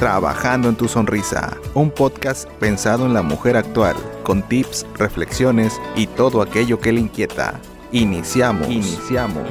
Trabajando en tu sonrisa, un podcast pensado en la mujer actual, con tips, reflexiones y todo aquello que le inquieta. Iniciamos. Iniciamos.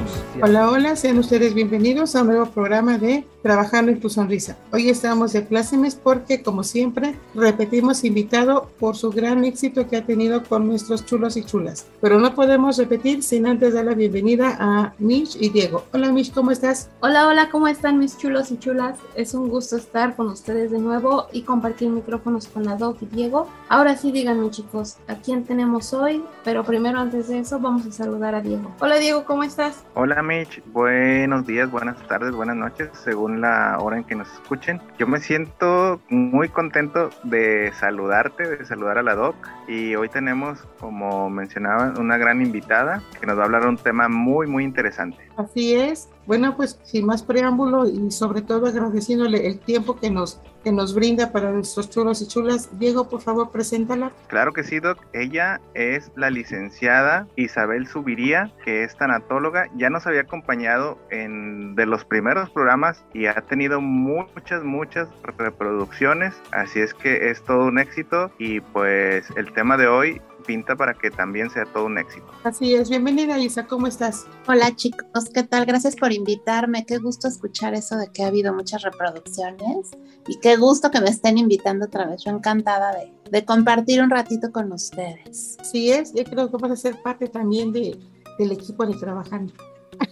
Hola, hola, sean ustedes bienvenidos a un nuevo programa de Trabajando en tu Sonrisa. Hoy estamos de plácemes porque, como siempre, repetimos invitado por su gran éxito que ha tenido con nuestros chulos y chulas. Pero no podemos repetir sin antes dar la bienvenida a Mish y Diego. Hola, Mish, ¿cómo estás? Hola, hola, ¿cómo están mis chulos y chulas? Es un gusto estar con ustedes de nuevo y compartir micrófonos con la Doc y Diego. Ahora sí, díganme, chicos, ¿a quién tenemos hoy? Pero primero, antes de eso, vamos a saludar a Diego. Hola Diego, ¿cómo estás? Hola Mitch, buenos días, buenas tardes, buenas noches, según la hora en que nos escuchen. Yo me siento muy contento de saludarte, de saludar a la Doc. Y hoy tenemos, como mencionaba, una gran invitada que nos va a hablar de un tema muy, muy interesante. Así es. Bueno, pues sin más preámbulo y sobre todo agradeciéndole el tiempo que nos, que nos brinda para nuestros chulos y chulas. Diego, por favor, preséntala. Claro que sí, Doc. Ella es la licenciada Isabel Subiría, que es tanatóloga. Ya nos había acompañado en de los primeros programas y ha tenido muchas, muchas reproducciones. Así es que es todo un éxito y pues el tema de hoy pinta para que también sea todo un éxito. Así es, bienvenida Isa, ¿cómo estás? Hola chicos, ¿qué tal? Gracias por invitarme, qué gusto escuchar eso de que ha habido muchas reproducciones y qué gusto que me estén invitando otra vez, yo encantada de, de compartir un ratito con ustedes. Así es, yo creo que vas a ser parte también de, del equipo de trabajando.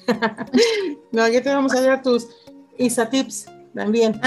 no, aquí te vamos a dar tus Isa Tips también.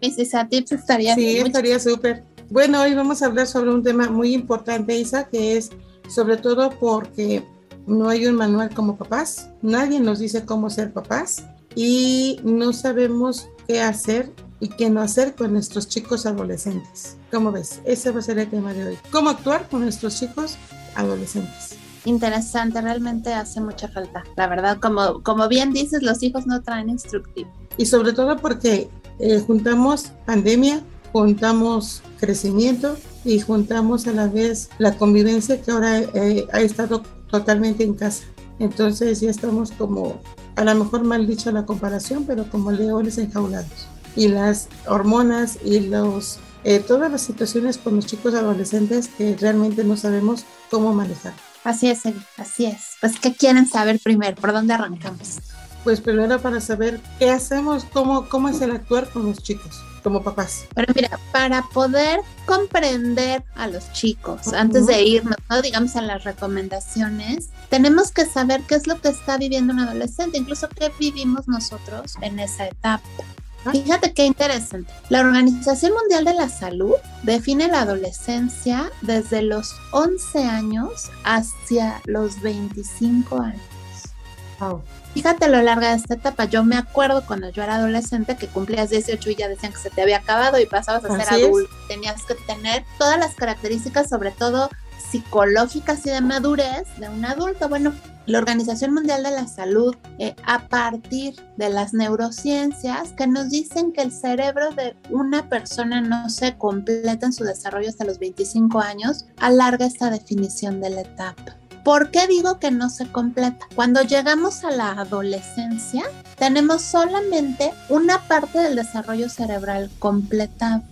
Mis Isa Tips estaría Sí, estaría súper. Bueno, hoy vamos a hablar sobre un tema muy importante, Isa, que es sobre todo porque no hay un manual como papás, nadie nos dice cómo ser papás y no sabemos qué hacer y qué no hacer con nuestros chicos adolescentes. ¿Cómo ves? Ese va a ser el tema de hoy. ¿Cómo actuar con nuestros chicos adolescentes? Interesante, realmente hace mucha falta. La verdad, como, como bien dices, los hijos no traen instructivo. Y sobre todo porque eh, juntamos pandemia, juntamos crecimiento y juntamos a la vez la convivencia que ahora eh, ha estado totalmente en casa. Entonces ya estamos como, a lo mejor mal dicho la comparación, pero como leones enjaulados. Y las hormonas y los, eh, todas las situaciones con los chicos adolescentes que realmente no sabemos cómo manejar. Así es, así es. Pues, ¿qué quieren saber primero? ¿Por dónde arrancamos? Pues primero para saber qué hacemos, cómo, cómo es el actuar con los chicos como papás. Pero mira, para poder comprender a los chicos, uh -huh. antes de irnos, ¿no? digamos, a las recomendaciones, tenemos que saber qué es lo que está viviendo un adolescente, incluso qué vivimos nosotros en esa etapa. Fíjate qué interesante. La Organización Mundial de la Salud define la adolescencia desde los 11 años hacia los 25 años. Wow. Fíjate lo larga de esta etapa. Yo me acuerdo cuando yo era adolescente que cumplías 18 y ya decían que se te había acabado y pasabas a ser adulto. Es. Tenías que tener todas las características, sobre todo psicológicas y de madurez de un adulto. Bueno, la Organización Mundial de la Salud, eh, a partir de las neurociencias, que nos dicen que el cerebro de una persona no se completa en su desarrollo hasta los 25 años, alarga esta definición de la etapa. ¿Por qué digo que no se completa? Cuando llegamos a la adolescencia, tenemos solamente una parte del desarrollo cerebral completado,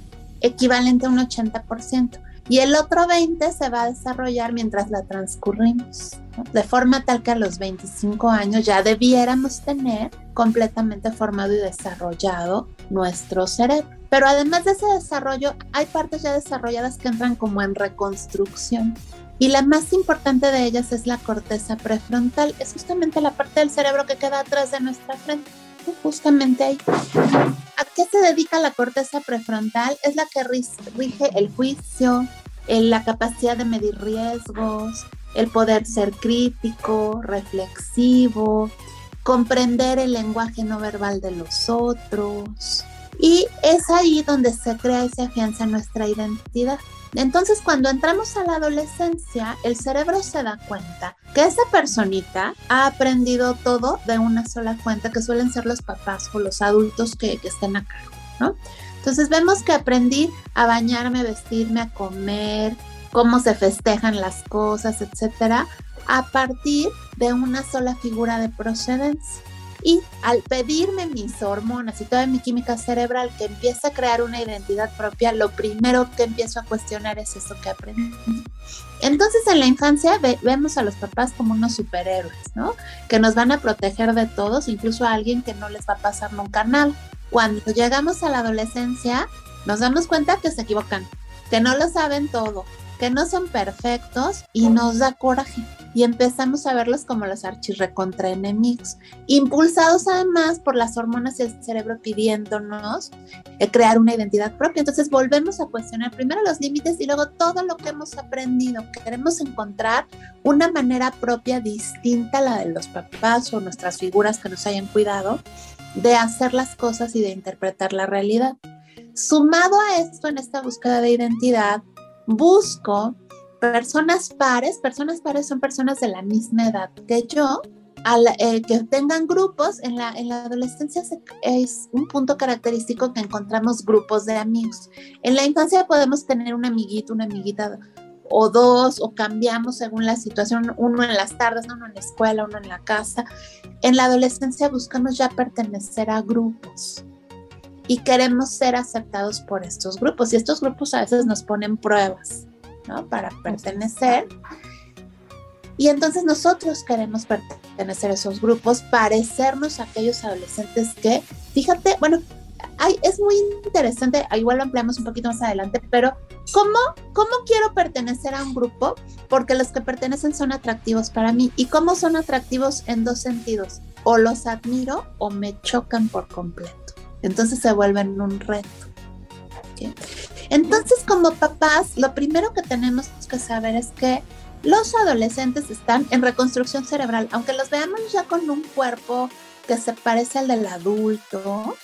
equivalente a un 80%, y el otro 20% se va a desarrollar mientras la transcurrimos, de forma tal que a los 25 años ya debiéramos tener completamente formado y desarrollado nuestro cerebro. Pero además de ese desarrollo, hay partes ya desarrolladas que entran como en reconstrucción. Y la más importante de ellas es la corteza prefrontal. Es justamente la parte del cerebro que queda atrás de nuestra frente. Justamente ahí. ¿A qué se dedica la corteza prefrontal? Es la que rige el juicio, la capacidad de medir riesgos, el poder ser crítico, reflexivo, comprender el lenguaje no verbal de los otros. Y es ahí donde se crea y se afianza nuestra identidad. Entonces, cuando entramos a la adolescencia, el cerebro se da cuenta que esa personita ha aprendido todo de una sola fuente, que suelen ser los papás o los adultos que, que estén a cargo, ¿no? Entonces, vemos que aprendí a bañarme, vestirme, a comer, cómo se festejan las cosas, etcétera, a partir de una sola figura de procedencia. Y al pedirme mis hormonas y toda mi química cerebral que empieza a crear una identidad propia, lo primero que empiezo a cuestionar es eso que aprendí. Entonces en la infancia vemos a los papás como unos superhéroes, ¿no? Que nos van a proteger de todos, incluso a alguien que no les va a pasar nunca nada. Cuando llegamos a la adolescencia, nos damos cuenta que se equivocan, que no lo saben todo, que no son perfectos y nos da coraje y empezamos a verlos como los archirrecontra enemigos, impulsados además por las hormonas del cerebro pidiéndonos eh, crear una identidad propia. Entonces volvemos a cuestionar primero los límites y luego todo lo que hemos aprendido. Queremos encontrar una manera propia distinta a la de los papás o nuestras figuras que nos hayan cuidado de hacer las cosas y de interpretar la realidad. Sumado a esto, en esta búsqueda de identidad, busco personas pares, personas pares son personas de la misma edad que yo, eh, que tengan grupos, en la, en la adolescencia es un punto característico que encontramos grupos de amigos. En la infancia podemos tener un amiguito, una amiguita o dos, o cambiamos según la situación, uno en las tardes, uno en la escuela, uno en la casa. En la adolescencia buscamos ya pertenecer a grupos y queremos ser aceptados por estos grupos. Y estos grupos a veces nos ponen pruebas, ¿no? Para pertenecer. Y entonces nosotros queremos pertenecer a esos grupos, parecernos a aquellos adolescentes que, fíjate, bueno, hay, es muy interesante, igual lo ampliamos un poquito más adelante, pero ¿cómo, ¿cómo quiero pertenecer a un grupo? Porque los que pertenecen son atractivos para mí. ¿Y cómo son atractivos en dos sentidos? O los admiro o me chocan por completo. Entonces se vuelven un reto. Entonces, como papás, lo primero que tenemos que saber es que los adolescentes están en reconstrucción cerebral, aunque los veamos ya con un cuerpo que se parece al del adulto,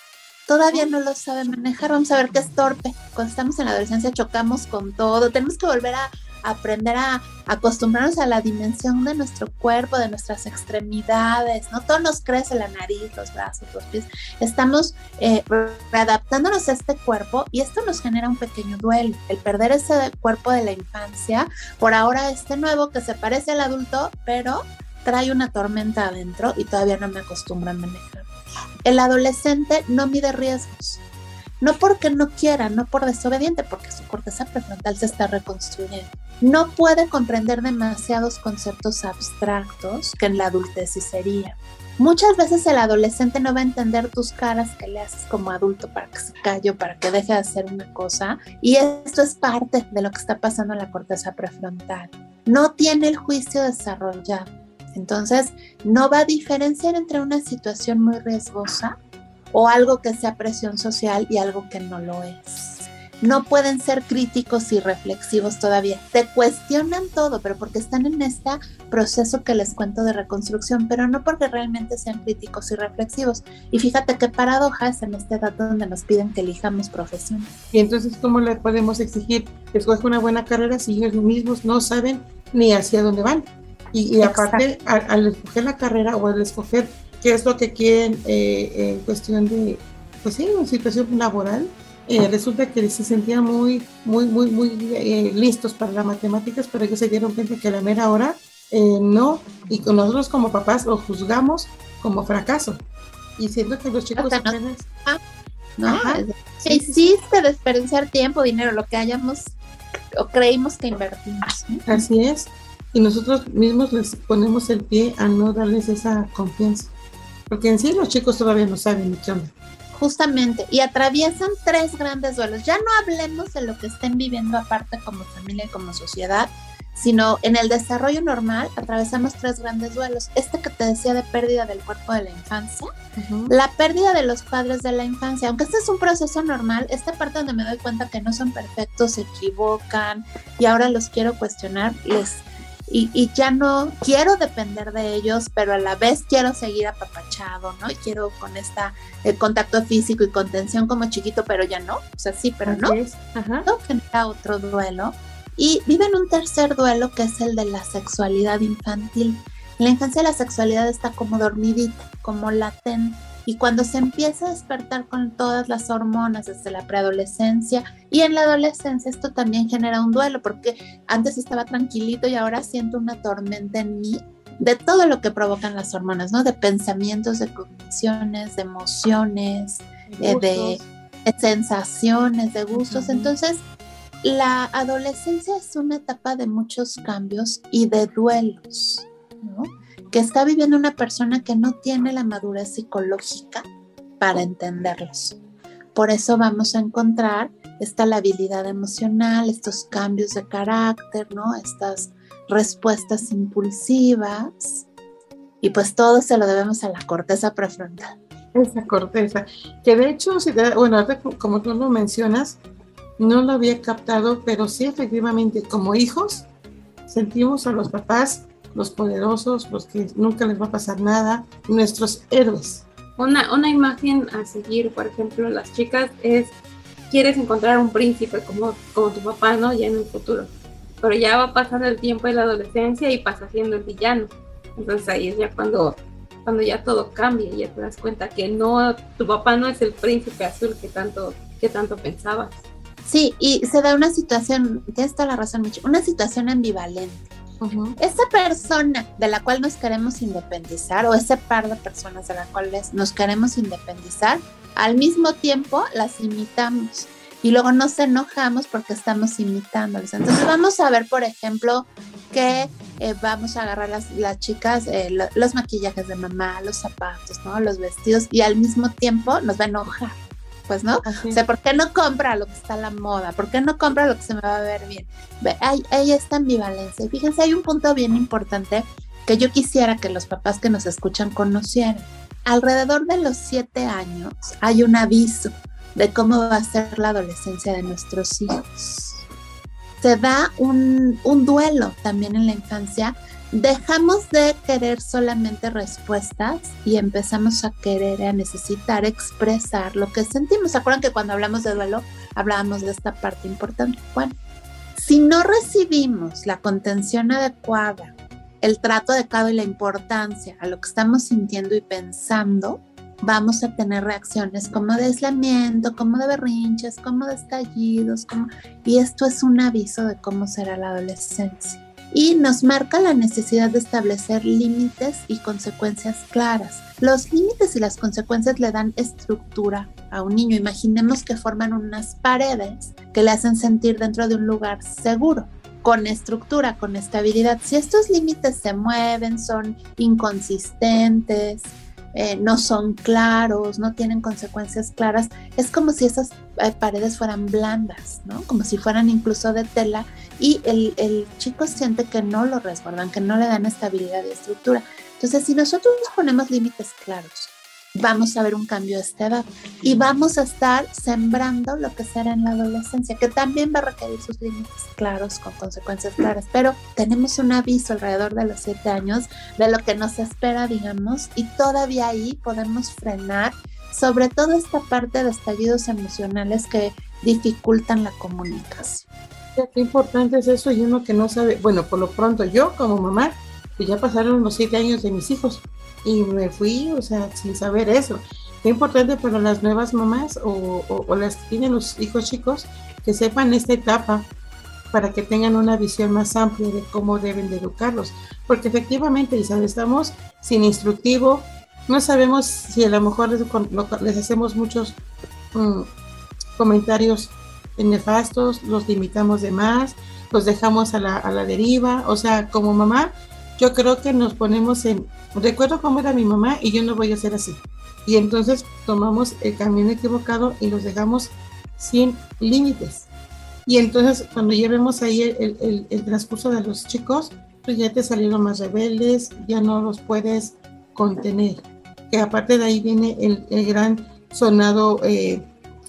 todavía no lo saben manejar. Vamos a ver que es torpe. Cuando estamos en la adolescencia chocamos con todo. Tenemos que volver a aprender a acostumbrarnos a la dimensión de nuestro cuerpo, de nuestras extremidades, ¿no? Todo nos crece la nariz, los brazos, los pies. Estamos eh, a este cuerpo y esto nos genera un pequeño duelo. El perder ese cuerpo de la infancia, por ahora este nuevo que se parece al adulto, pero trae una tormenta adentro y todavía no me acostumbro a manejar. El adolescente no mide riesgos no porque no quiera, no por desobediente, porque su corteza prefrontal se está reconstruyendo. No puede comprender demasiados conceptos abstractos que en la adultez sí. Muchas veces el adolescente no va a entender tus caras que le haces como adulto para que se calle o para que deje de hacer una cosa. Y esto es parte de lo que está pasando en la corteza prefrontal. No tiene el juicio desarrollado. Entonces, no va a diferenciar entre una situación muy riesgosa o algo que sea presión social y algo que no lo es. No pueden ser críticos y reflexivos todavía. Te cuestionan todo, pero porque están en este proceso que les cuento de reconstrucción, pero no porque realmente sean críticos y reflexivos. Y fíjate qué paradoja es en esta edad donde nos piden que elijamos profesión. Y entonces, ¿cómo le podemos exigir que una buena carrera si ellos mismos no saben ni hacia dónde van? Y, aparte, al escoger la carrera o al escoger qué es lo que quieren eh, en cuestión de, pues sí, en situación laboral. Eh, resulta que se sentían muy, muy, muy, muy eh, listos para las matemáticas, pero ellos se dieron cuenta que a la mera hora no, y con nosotros como papás lo juzgamos como fracaso. Y siento que los chicos apenas... ¿no? hiciste desperdiciar tiempo, dinero, lo que hayamos o creímos que invertimos. Así es. Y nosotros mismos les ponemos el pie a no darles esa confianza. Porque en sí los chicos todavía no saben qué onda. Justamente, y atraviesan tres grandes duelos. Ya no hablemos de lo que estén viviendo aparte como familia y como sociedad, sino en el desarrollo normal atravesamos tres grandes duelos. Este que te decía de pérdida del cuerpo de la infancia, la pérdida de los padres de la infancia, aunque este es un proceso normal, esta parte donde me doy cuenta que no son perfectos, se equivocan y ahora los quiero cuestionar, les y, ya no quiero depender de ellos, pero a la vez quiero seguir apapachado, ¿no? Y quiero con esta el eh, contacto físico y contención como chiquito, pero ya no, o sea, sí, pero no. Ajá. genera otro duelo. Y viven un tercer duelo que es el de la sexualidad infantil. En la infancia la sexualidad está como dormidita, como latente y cuando se empieza a despertar con todas las hormonas desde la preadolescencia y en la adolescencia, esto también genera un duelo porque antes estaba tranquilito y ahora siento una tormenta en mí de todo lo que provocan las hormonas, ¿no? De pensamientos, de cogniciones, de emociones, de, de sensaciones, de gustos. Entonces, la adolescencia es una etapa de muchos cambios y de duelos, ¿no? Que está viviendo una persona que no tiene la madurez psicológica para entenderlos. Por eso vamos a encontrar esta labilidad emocional, estos cambios de carácter, ¿no? Estas respuestas impulsivas. Y pues todo se lo debemos a la corteza prefrontal. Esa corteza, que de hecho, bueno, como tú lo mencionas, no lo había captado, pero sí efectivamente como hijos sentimos a los papás, los poderosos, los que nunca les va a pasar nada, nuestros héroes. Una, una imagen a seguir, por ejemplo, las chicas es, quieres encontrar un príncipe como, como tu papá, ¿no? Ya en el futuro. Pero ya va pasando el tiempo de la adolescencia y pasa siendo el villano. Entonces ahí es ya cuando cuando ya todo cambia y ya te das cuenta que no, tu papá no es el príncipe azul que tanto, que tanto pensabas. Sí, y se da una situación, tienes toda la razón, Micho, una situación ambivalente. Esa persona de la cual nos queremos independizar o ese par de personas de las cuales nos queremos independizar, al mismo tiempo las imitamos y luego nos enojamos porque estamos imitándoles. Entonces vamos a ver, por ejemplo, que eh, vamos a agarrar las, las chicas eh, los maquillajes de mamá, los zapatos, ¿no? Los vestidos y al mismo tiempo nos va a enojar. Pues, ¿no? O sea, ¿por qué no compra lo que está a la moda? ¿Por qué no compra lo que se me va a ver bien? Hay, hay esta ambivalencia. Y fíjense, hay un punto bien importante que yo quisiera que los papás que nos escuchan conocieran. Alrededor de los siete años hay un aviso de cómo va a ser la adolescencia de nuestros hijos se da un, duelo también en la infancia. Dejamos de querer solamente respuestas y empezamos a querer, a necesitar expresar lo que sentimos. ¿Se acuerdan que cuando hablamos de duelo hablábamos de esta parte importante? Bueno, si no recibimos la contención adecuada, el trato adecuado y la importancia a lo que estamos sintiendo y pensando, vamos a tener reacciones como de aislamiento, como de berrinches, como de estallidos, como... y esto es un aviso de cómo será la adolescencia. Y nos marca la necesidad de establecer límites y consecuencias claras. Los límites y las consecuencias le dan estructura a un niño. Imaginemos que forman unas paredes que le hacen sentir dentro de un lugar seguro con estructura, con estabilidad. Si estos límites se mueven, son inconsistentes, eh, no son claros, no tienen consecuencias claras, es como si esas eh, paredes fueran blandas, ¿no? Como si fueran incluso de tela y el, el chico siente que no lo resguardan, que no le dan estabilidad y estructura. Entonces, si nosotros ponemos límites claros, vamos a ver un cambio a esta edad. Y vamos a estar sembrando lo que será en la adolescencia, que también va a requerir sus límites claros, con consecuencias claras, pero tenemos un aviso alrededor de los siete años de lo que nos espera, digamos, y todavía ahí podemos frenar sobre todo esta parte de estallidos emocionales que dificultan la comunicación. Qué importante es eso y uno que no sabe, bueno, por lo pronto yo como mamá, pues ya pasaron los siete años de mis hijos, y me fui, o sea, sin saber eso. Qué importante para las nuevas mamás o, las que tienen los hijos chicos que sepan esta etapa para que tengan una visión más amplia de cómo deben de educarlos. Porque efectivamente, Isabel, estamos sin instructivo, no sabemos si a lo mejor les, hacemos muchos mm, comentarios nefastos, los limitamos de más, los dejamos a la, a la deriva. O sea, como mamá, yo creo que nos ponemos en, recuerdo cómo era mi mamá y yo no voy a ser así. Y entonces tomamos el camino equivocado y los dejamos sin límites. Y entonces cuando ya vemos ahí el, el, transcurso de los chicos, pues ya te salieron más rebeldes, ya no los puedes contener. Que aparte de ahí viene el, gran sonado, eh,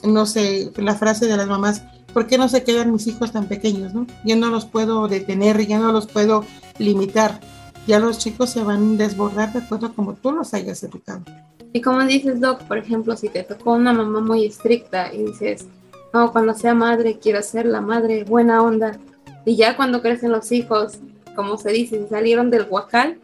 no sé, la frase de las mamás, ¿por qué no se quedan mis hijos tan pequeños? No? Ya no los puedo detener, ya no los puedo limitar ya los chicos se van a desbordar de acuerdo a como tú los hayas educado. Y como dices, Doc, por ejemplo, si te tocó una mamá muy estricta y dices, no, cuando sea madre quiero ser la madre buena onda, y ya cuando crecen los hijos, como se dice, salieron del huacal,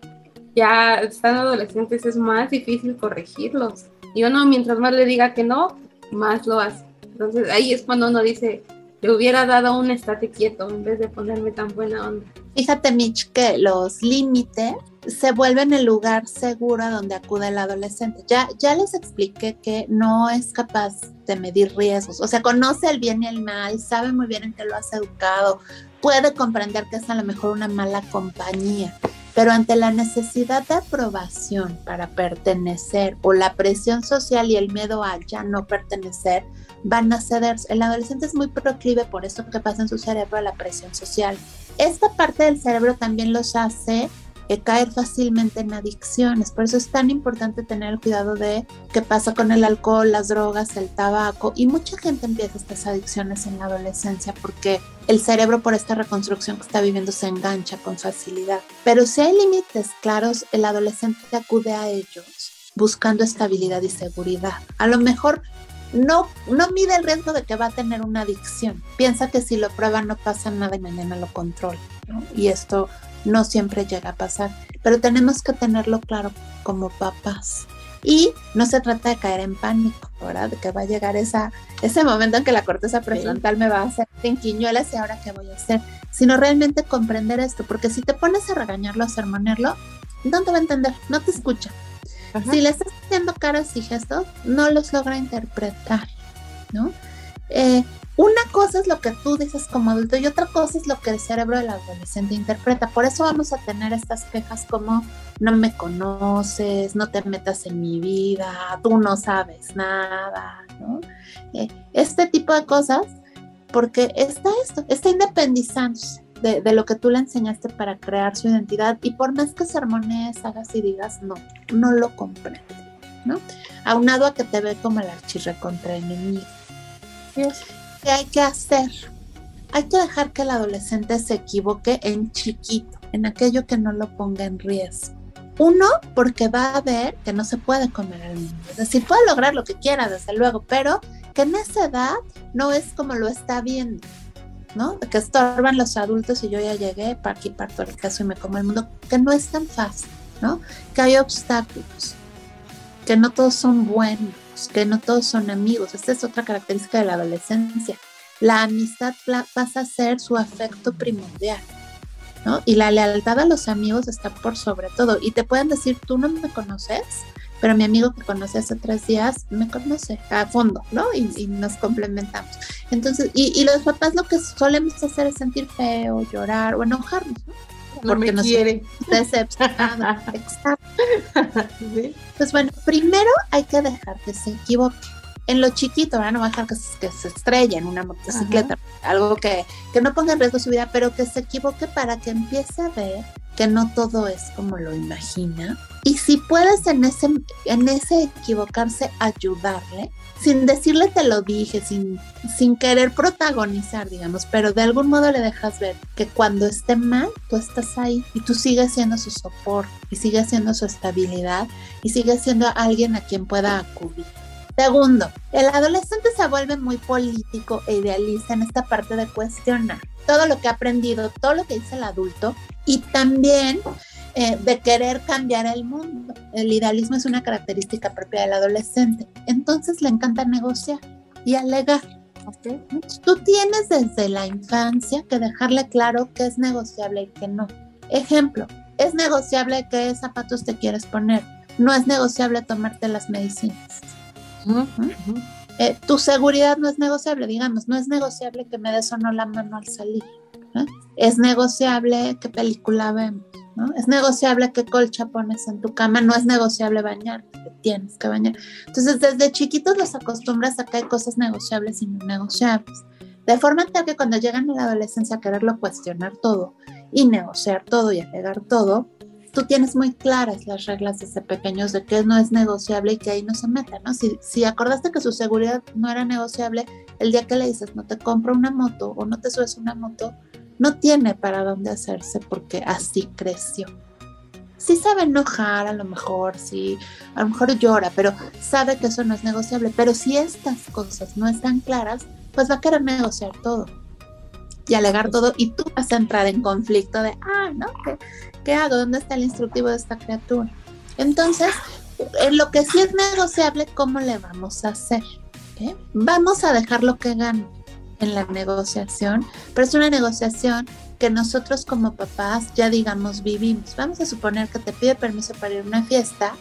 ya están adolescentes es más difícil corregirlos. Y uno mientras más le diga que no, más lo hace. Entonces ahí es cuando uno dice, le hubiera dado un estate quieto en vez de ponerme tan buena onda. Fíjate, Mitch, que los límites se vuelven el lugar seguro donde acude el adolescente. Ya, ya les expliqué que no es capaz de medir riesgos, o sea, conoce el bien y el mal, sabe muy bien en qué lo has educado, puede comprender que es a lo mejor una mala compañía, pero ante la necesidad de aprobación para pertenecer o la presión social y el miedo a ya no pertenecer, van a ceder. El adolescente es muy proclive por eso que pasa en su cerebro a la presión social. Esta parte del cerebro también los hace eh, caer fácilmente en adicciones. Por eso es tan importante tener cuidado de qué pasa con el alcohol, las drogas, el tabaco. Y mucha gente empieza estas adicciones en la adolescencia porque el cerebro por esta reconstrucción que está viviendo se engancha con facilidad. Pero si hay límites claros, el adolescente acude a ellos buscando estabilidad y seguridad. A lo mejor no, no mide el riesgo de que va a tener una adicción. Piensa que si lo prueba no pasa nada y mañana lo controla. Y esto no siempre llega a pasar, pero tenemos que tenerlo claro como papás. Y no se trata de caer en pánico, ¿verdad? De que va a llegar esa, ese momento en que la corteza prefrontal me va a hacer tinquiñuelas y ahora qué voy a hacer, sino realmente comprender esto, porque si te pones a regañarlo, a sermonearlo, no te va a entender, no te escucha. Si le estás haciendo caras y gestos, no los logra interpretar, ¿no? Eh, una cosa es lo que tú dices como adulto y otra cosa es lo que el cerebro del adolescente interpreta. Por eso vamos a tener estas quejas como no me conoces, no te metas en mi vida, tú no sabes nada, ¿no? Eh, este tipo de cosas, porque está esto, está independizándose de, de, lo que tú le enseñaste para crear su identidad y por más que sermones, hagas y digas, no, no lo comprende, ¿no? Aunado a que te ve como el archirre contra enemigo. ¿Qué hay que hacer? Hay que dejar que el adolescente se equivoque en chiquito, en aquello que no lo ponga en riesgo. Uno, porque va a ver que no se puede comer al mundo. Es decir, puede lograr lo que quiera, desde luego, pero que en esa edad no es como lo está viendo, ¿no? Que estorban los adultos y yo ya llegué, para aquí parto el caso y me como el mundo, que no es tan fácil, ¿no? Que hay obstáculos, que no todos son buenos que no todos son amigos. Esta es otra característica de la adolescencia. La amistad pasa a ser su afecto primordial, ¿no? Y la lealtad a los amigos está por sobre todo. Y te pueden decir, tú no me conoces, pero mi amigo que conocí hace tres días me conoce a fondo, ¿no? Y, nos complementamos. Entonces, y, y, los papás lo que solemos hacer es sentir feo, llorar o enojarnos, ¿no? porque no me quiere. Decepcionado. Exacto. Pues bueno, primero hay que dejar que se equivoque. En lo chiquito, ¿verdad? no va a dejar que, se estrelle en una motocicleta, algo que, que no ponga en riesgo su vida, pero que se equivoque para que empiece a ver que no todo es como lo imagina. Y si puedes en ese, en ese equivocarse, ayudarle, sin decirle te lo dije, sin, sin querer protagonizar, digamos, pero de algún modo le dejas ver que cuando esté mal, tú estás ahí y tú sigues siendo su soporte y sigues siendo su estabilidad y sigues siendo alguien a quien pueda acudir. Segundo, el adolescente se vuelve muy político e idealista en esta parte de cuestionar todo lo que ha aprendido, todo lo que dice el adulto y también eh, de querer cambiar el mundo. El idealismo es una característica propia del adolescente. Entonces le encanta negociar y alegar. Tú tienes desde la infancia que dejarle claro qué es negociable y qué no. Ejemplo, es negociable qué zapatos te quieres poner. No es negociable tomarte las medicinas. Eh, tu seguridad no es negociable, digamos, no es negociable que me des o no la mano al salir. Es negociable qué película vemos. Es negociable qué colcha pones en tu cama, no es negociable bañar, tienes que bañar. Entonces, desde chiquitos los acostumbras a que hay cosas negociables y no negociables. De forma tal que cuando llegan a la adolescencia quererlo cuestionar todo y negociar todo y alegar todo, tú tienes muy claras las reglas desde pequeños de qué no es negociable y que ahí no se meta, ¿no? Si, si acordaste que su seguridad no era negociable, el día que le dices no te compro una moto o no te subes una moto, no tiene para dónde hacerse porque así creció. Sí sabe enojar a lo mejor, sí, a lo mejor llora, pero sabe que eso no es negociable. Pero si estas cosas no están claras, pues va a querer negociar todo y alegar todo y tú vas a entrar en conflicto de, ah, ¿no? ¿Qué, qué hago? ¿Dónde está el instructivo de esta criatura? Entonces, en lo que sí es negociable, ¿cómo le vamos a hacer? Vamos a dejar lo que gane en la negociación, pero es una negociación que nosotros como papás ya digamos vivimos. Vamos a suponer que te pide permiso para ir a una fiesta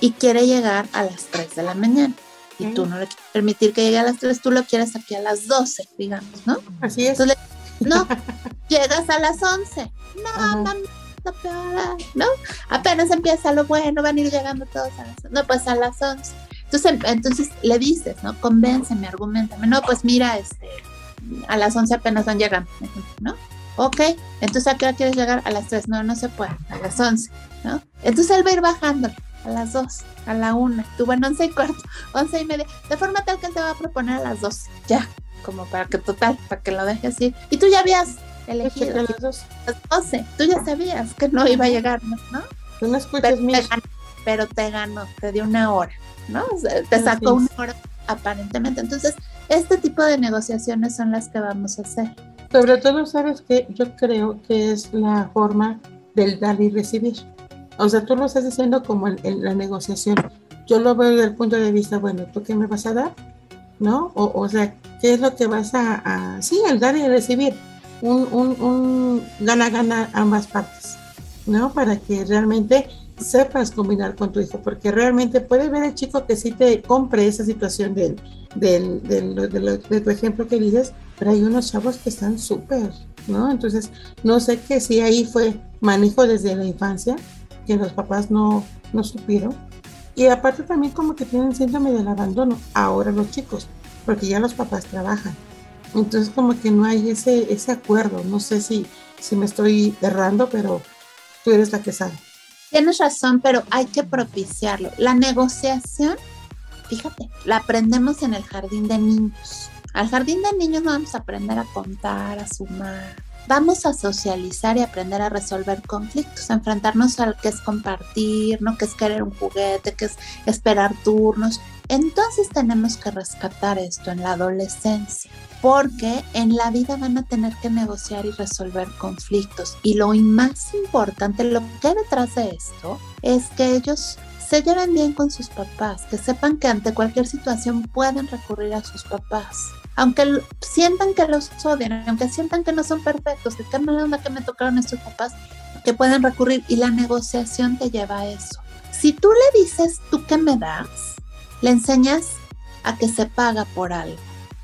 y quiere llegar a las 3 de la mañana. Y tú no le quieres permitir que llegue a las 3, tú lo quieres aquí a las 12, digamos, ¿no? Así es. Entonces, no, llegas a las 11. No, mamá, no, ¿no? Apenas empieza lo bueno, van a ir llegando todos a las No, pues a las 11. Entonces, entonces le dices, ¿no? Convénceme, argumentame. No, pues mira, este, a las 11 apenas van llegando, ¿no? Ok, entonces ¿a qué hora quieres llegar? A las 3, no, no se puede, a las 11, ¿no? Entonces él va a ir bajando a las 2, a la 1, tú bueno, 11 y cuarto, 11 y media, de forma tal que él te va a proponer a las 2, ya, como para que total, para que lo dejes ir. Y tú ya habías elegido las 12, tú ya sabías que no iba a llegar, ¿no? Tú no escuchas pero, te ganó, pero te ganó, te dio una hora, ¿no? O sea, te sacó una hora aparentemente. Entonces, este tipo de negociaciones son las que vamos a hacer. Sobre todo, sabes que yo creo que es la forma del dar y recibir. O sea, tú lo estás diciendo como en, la negociación. Yo lo veo desde el punto de vista, bueno, ¿tú qué me vas a dar? ¿No? O, o sea, ¿qué es lo que vas a, sí, el dar y recibir? Un, un, un gana-gana ambas partes, ¿no? Para que realmente sepas combinar con tu hijo, porque realmente puede ver el chico que sí te compre esa situación del, del, del, de, tu ejemplo que dices, pero hay unos chavos que están súper, ¿no? Entonces, no sé que si ahí fue manejo desde la infancia, que los papás no, no supieron. Y aparte también como que tienen síndrome del abandono, ahora los chicos, porque ya los papás trabajan. Entonces como que no hay ese, ese acuerdo, no sé si, si me estoy errando, pero tú eres la que sabe. Tienes razón, pero hay que propiciarlo. La negociación, fíjate, la aprendemos en el jardín de niños. Al jardín de niños no vamos a aprender a contar, a sumar. Vamos a socializar y aprender a resolver conflictos, a enfrentarnos al que es compartir, no que es querer un juguete, que es esperar turnos. Entonces tenemos que rescatar esto en la adolescencia porque en la vida van a tener que negociar y resolver conflictos. Y lo más importante, lo que hay detrás de esto, es que ellos se lleven bien con sus papás, que sepan que ante cualquier situación pueden recurrir a sus papás. Aunque sientan que los odian, aunque sientan que no son perfectos, que qué onda que me tocaron estos papás, que pueden recurrir y la negociación te lleva a eso. Si tú le dices, ¿tú qué me das? Le enseñas a que se paga por algo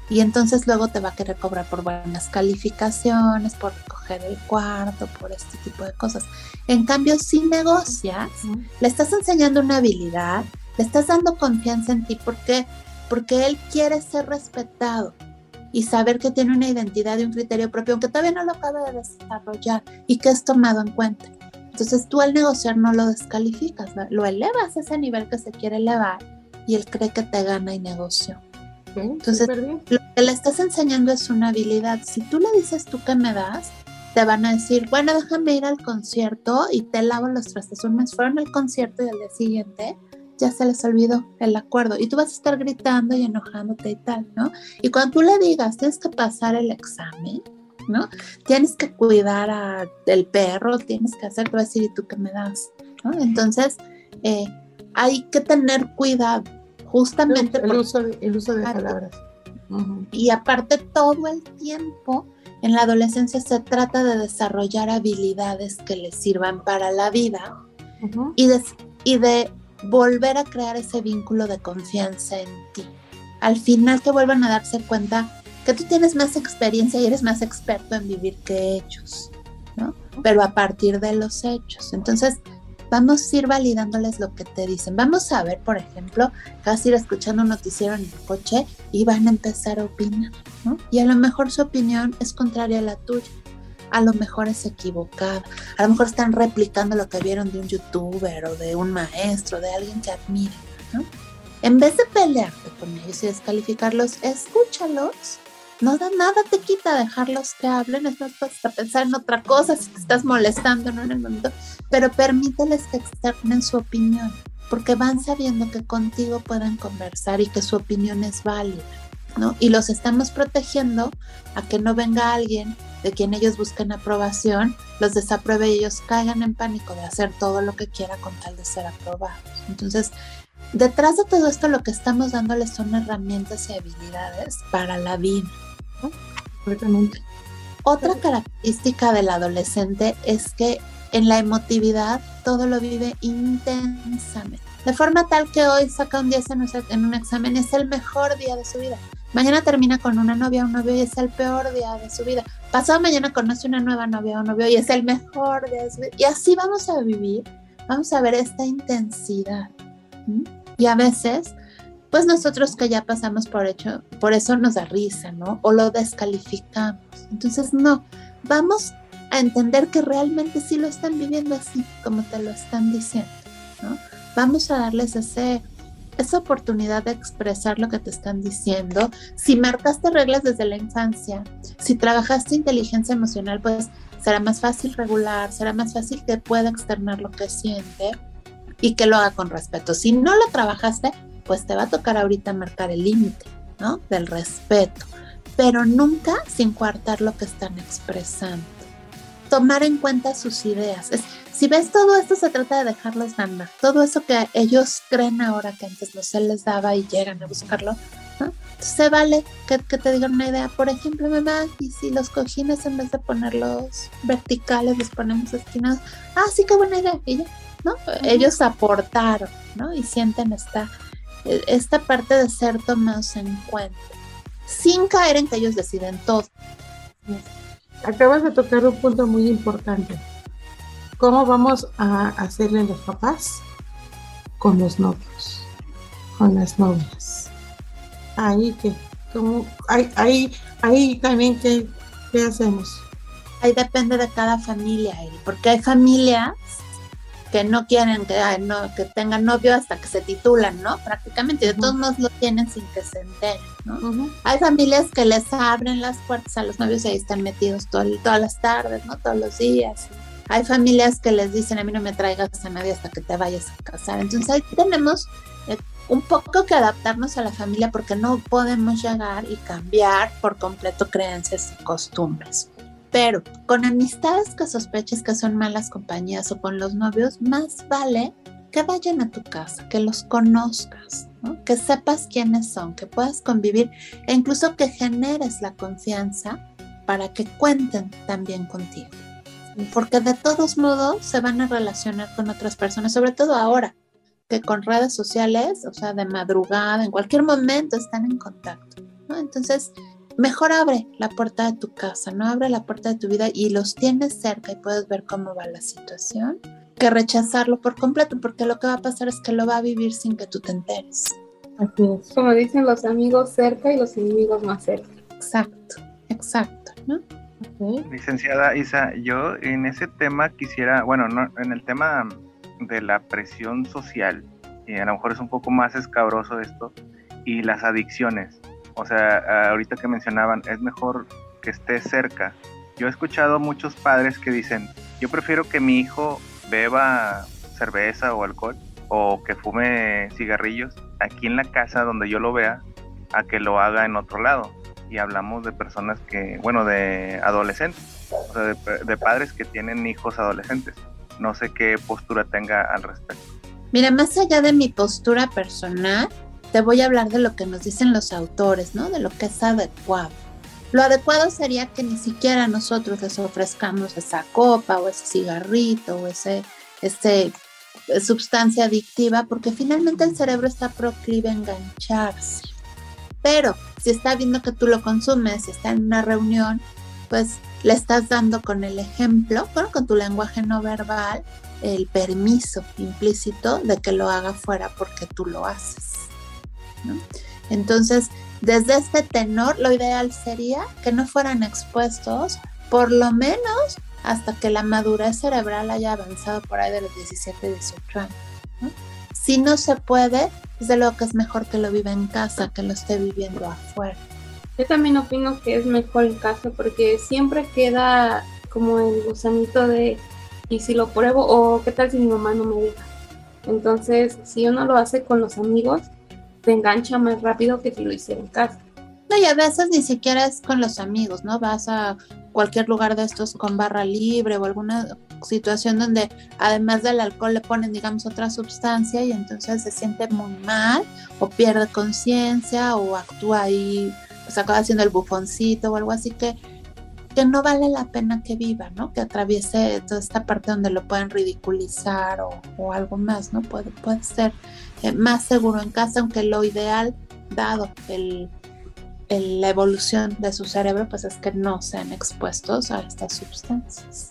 y entonces luego te va a querer cobrar por buenas calificaciones, por recoger el cuarto, por este tipo de cosas. En cambio, si negocias, le estás enseñando una habilidad, le estás dando confianza en ti porque porque él quiere ser respetado y saber que tiene una identidad y un criterio propio, aunque todavía no lo acaba de desarrollar y que es tomado en cuenta. Entonces tú al negociar no lo descalificas, lo elevas a ese nivel que se quiere elevar y él cree que te gana y negoció. Entonces, lo que le estás enseñando es una habilidad. Si tú le dices tú que me das, te van a decir, bueno, déjame ir al concierto y te lavo los trastes. Un mes fueron al concierto y al día siguiente ya se les olvidó el acuerdo y tú vas a estar gritando y enojándote y tal, ¿no? Y cuando tú le digas, tienes que pasar el examen, ¿no? Tienes que cuidar al perro, tienes que hacer, te va a decir, ¿y tú qué me das? ¿no? Entonces, eh, hay que tener cuidado justamente el, uso de, el uso de palabras. Y aparte todo el tiempo en la adolescencia se trata de desarrollar habilidades que les sirvan para la vida y, de, y de volver a crear ese vínculo de confianza en ti. Al final que vuelvan a darse cuenta que tú tienes más experiencia y eres más experto en vivir que ellos, ¿no? Pero a partir de los hechos. Entonces, vamos a ir validándoles lo que te dicen. Vamos a ver, por ejemplo, casi ir escuchando un noticiero en el coche y van a empezar a opinar, ¿no? Y a lo mejor su opinión es contraria a la tuya. A lo mejor es equivocada. A lo mejor están replicando lo que vieron de un youtuber o de un maestro, de alguien que admiren, ¿no? En vez de pelearte con ellos y descalificarlos, escúchalos no da nada te quita dejarlos que hablen, es más hasta pensar en otra cosa si te estás molestando ¿no? en el momento, pero permíteles que externen su opinión, porque van sabiendo que contigo pueden conversar y que su opinión es válida, ¿no? Y los estamos protegiendo a que no venga alguien de quien ellos busquen aprobación, los desapruebe y ellos caigan en pánico de hacer todo lo que quiera con tal de ser aprobados. Entonces, detrás de todo esto lo que estamos dándoles son herramientas y habilidades para la vida. Otra característica del adolescente es que en la emotividad todo lo vive intensamente. De forma tal que hoy saca un 10 en un examen es el mejor día de su vida. Mañana termina con una novia o un novio y es el peor día de su vida. Pasado mañana conoce una nueva novia o novio y es el mejor día de su vida. Y así vamos a vivir, vamos a ver esta intensidad. Y a veces, pues nosotros que ya pasamos por hecho, por eso nos da risa, ¿no? O lo descalificamos. Entonces, no, vamos a entender que realmente sí lo están viviendo así, como te lo están diciendo, ¿no? Vamos a darles ese esa oportunidad de expresar lo que te están diciendo. Si marcaste reglas desde la infancia, si trabajaste inteligencia emocional, pues será más fácil regular, será más fácil que pueda externar lo que siente y que lo haga con respeto. Si no lo trabajaste, pues te va a tocar ahorita marcar el límite, ¿no? Del respeto, pero nunca sin coartar lo que están expresando. Tomar en cuenta sus ideas. Es, si ves todo esto, se trata de dejarlos andar. Todo eso que ellos creen ahora que antes no se les daba y llegan a buscarlo, ¿no? se vale que, te digan una idea. Por ejemplo, mamá, y si los cojines en vez de ponerlos verticales, los ponemos esquinados. Ah, sí, qué buena idea. Y ¿no? Ellos aportaron, ¿no? Y sienten esta, esta parte de ser tomados en cuenta, sin caer en que ellos deciden todo. Acabas de tocar un punto muy importante ¿Cómo vamos a hacerle los papás? Con los novios, con las novias. Ahí que, como, ahí, ahí, ahí también ¿qué, qué hacemos. Ahí depende de cada familia, porque hay familias que no quieren que, no, que tengan novio hasta que se titulan, ¿no? Prácticamente, de todos modos lo tienen sin que se enteren, ¿no? Hay familias que les abren las puertas a los novios y ahí están metidos todas las tardes, ¿no? Todos los días. Hay familias que les dicen a mí no me traigas a nadie hasta que te vayas a casar. Entonces ahí tenemos eh, un poco que adaptarnos a la familia porque no podemos llegar y cambiar por completo creencias y costumbres. Pero con amistades que sospeches que son malas compañías o con los novios, más vale que vayan a tu casa, que los conozcas, que sepas quiénes son, que puedas convivir e incluso que generes la confianza para que cuenten también contigo porque de todos modos se van a relacionar con otras personas, sobre todo ahora que con redes sociales, o sea, de madrugada, en cualquier momento están en contacto, ¿no? Entonces, mejor abre la puerta de tu casa, no abre la puerta de tu vida y los tienes cerca y puedes ver cómo va la situación, que rechazarlo por completo, porque lo que va a pasar es que lo va a vivir sin que tú te enteres. Así es. Como dicen los amigos cerca y los enemigos más cerca. Exacto, exacto, ¿no? Licenciada Isa, yo en ese tema quisiera, bueno, no, en el tema de la presión social, y a lo mejor es un poco más escabroso esto, y las adicciones. O sea, ahorita que mencionaban, es mejor que esté cerca. Yo he escuchado muchos padres que dicen, yo prefiero que mi hijo beba cerveza o alcohol o que fume cigarrillos aquí en la casa donde yo lo vea a que lo haga en otro lado y hablamos de personas que, bueno, de adolescentes, o sea, de, padres que tienen hijos adolescentes. No sé qué postura tenga al respecto. Mira, más allá de mi postura personal, te voy a hablar de lo que nos dicen los autores, ¿no? De lo que es adecuado. Lo adecuado sería que ni siquiera nosotros les ofrezcamos esa copa o ese cigarrito o ese, ese sustancia adictiva, porque finalmente el cerebro está proclive a engancharse. Pero si está viendo que tú lo consumes, si está en una reunión, pues le estás dando con el ejemplo, bueno, con tu lenguaje no verbal, el permiso implícito de que lo haga fuera porque tú lo haces. Entonces, desde este tenor, lo ideal sería que no fueran expuestos por lo menos hasta que la madurez cerebral haya avanzado por ahí de los 17, 18 años. Si no se puede, desde luego que es mejor que lo viva en casa, que lo esté viviendo afuera. Yo también opino que es mejor en casa porque siempre queda como el gusanito de y si lo pruebo o qué tal si mi mamá no me deja. Entonces, si uno lo hace con los amigos, te engancha más rápido que si lo hiciera en casa. No, y a veces ni siquiera es con los amigos, ¿no? Vas a cualquier lugar de estos con barra libre o alguna situación donde además del alcohol le ponen, digamos, otra sustancia y entonces se siente muy mal o pierde conciencia o actúa ahí, pues acaba haciendo el bufoncito o algo así que que no vale la pena que viva, ¿no? Que atraviese toda esta parte donde lo pueden ridiculizar o, algo más, ¿no? Puede, puede ser eh, más seguro en casa, aunque lo ideal, dado el, la evolución de su cerebro, pues es que no sean expuestos a estas sustancias.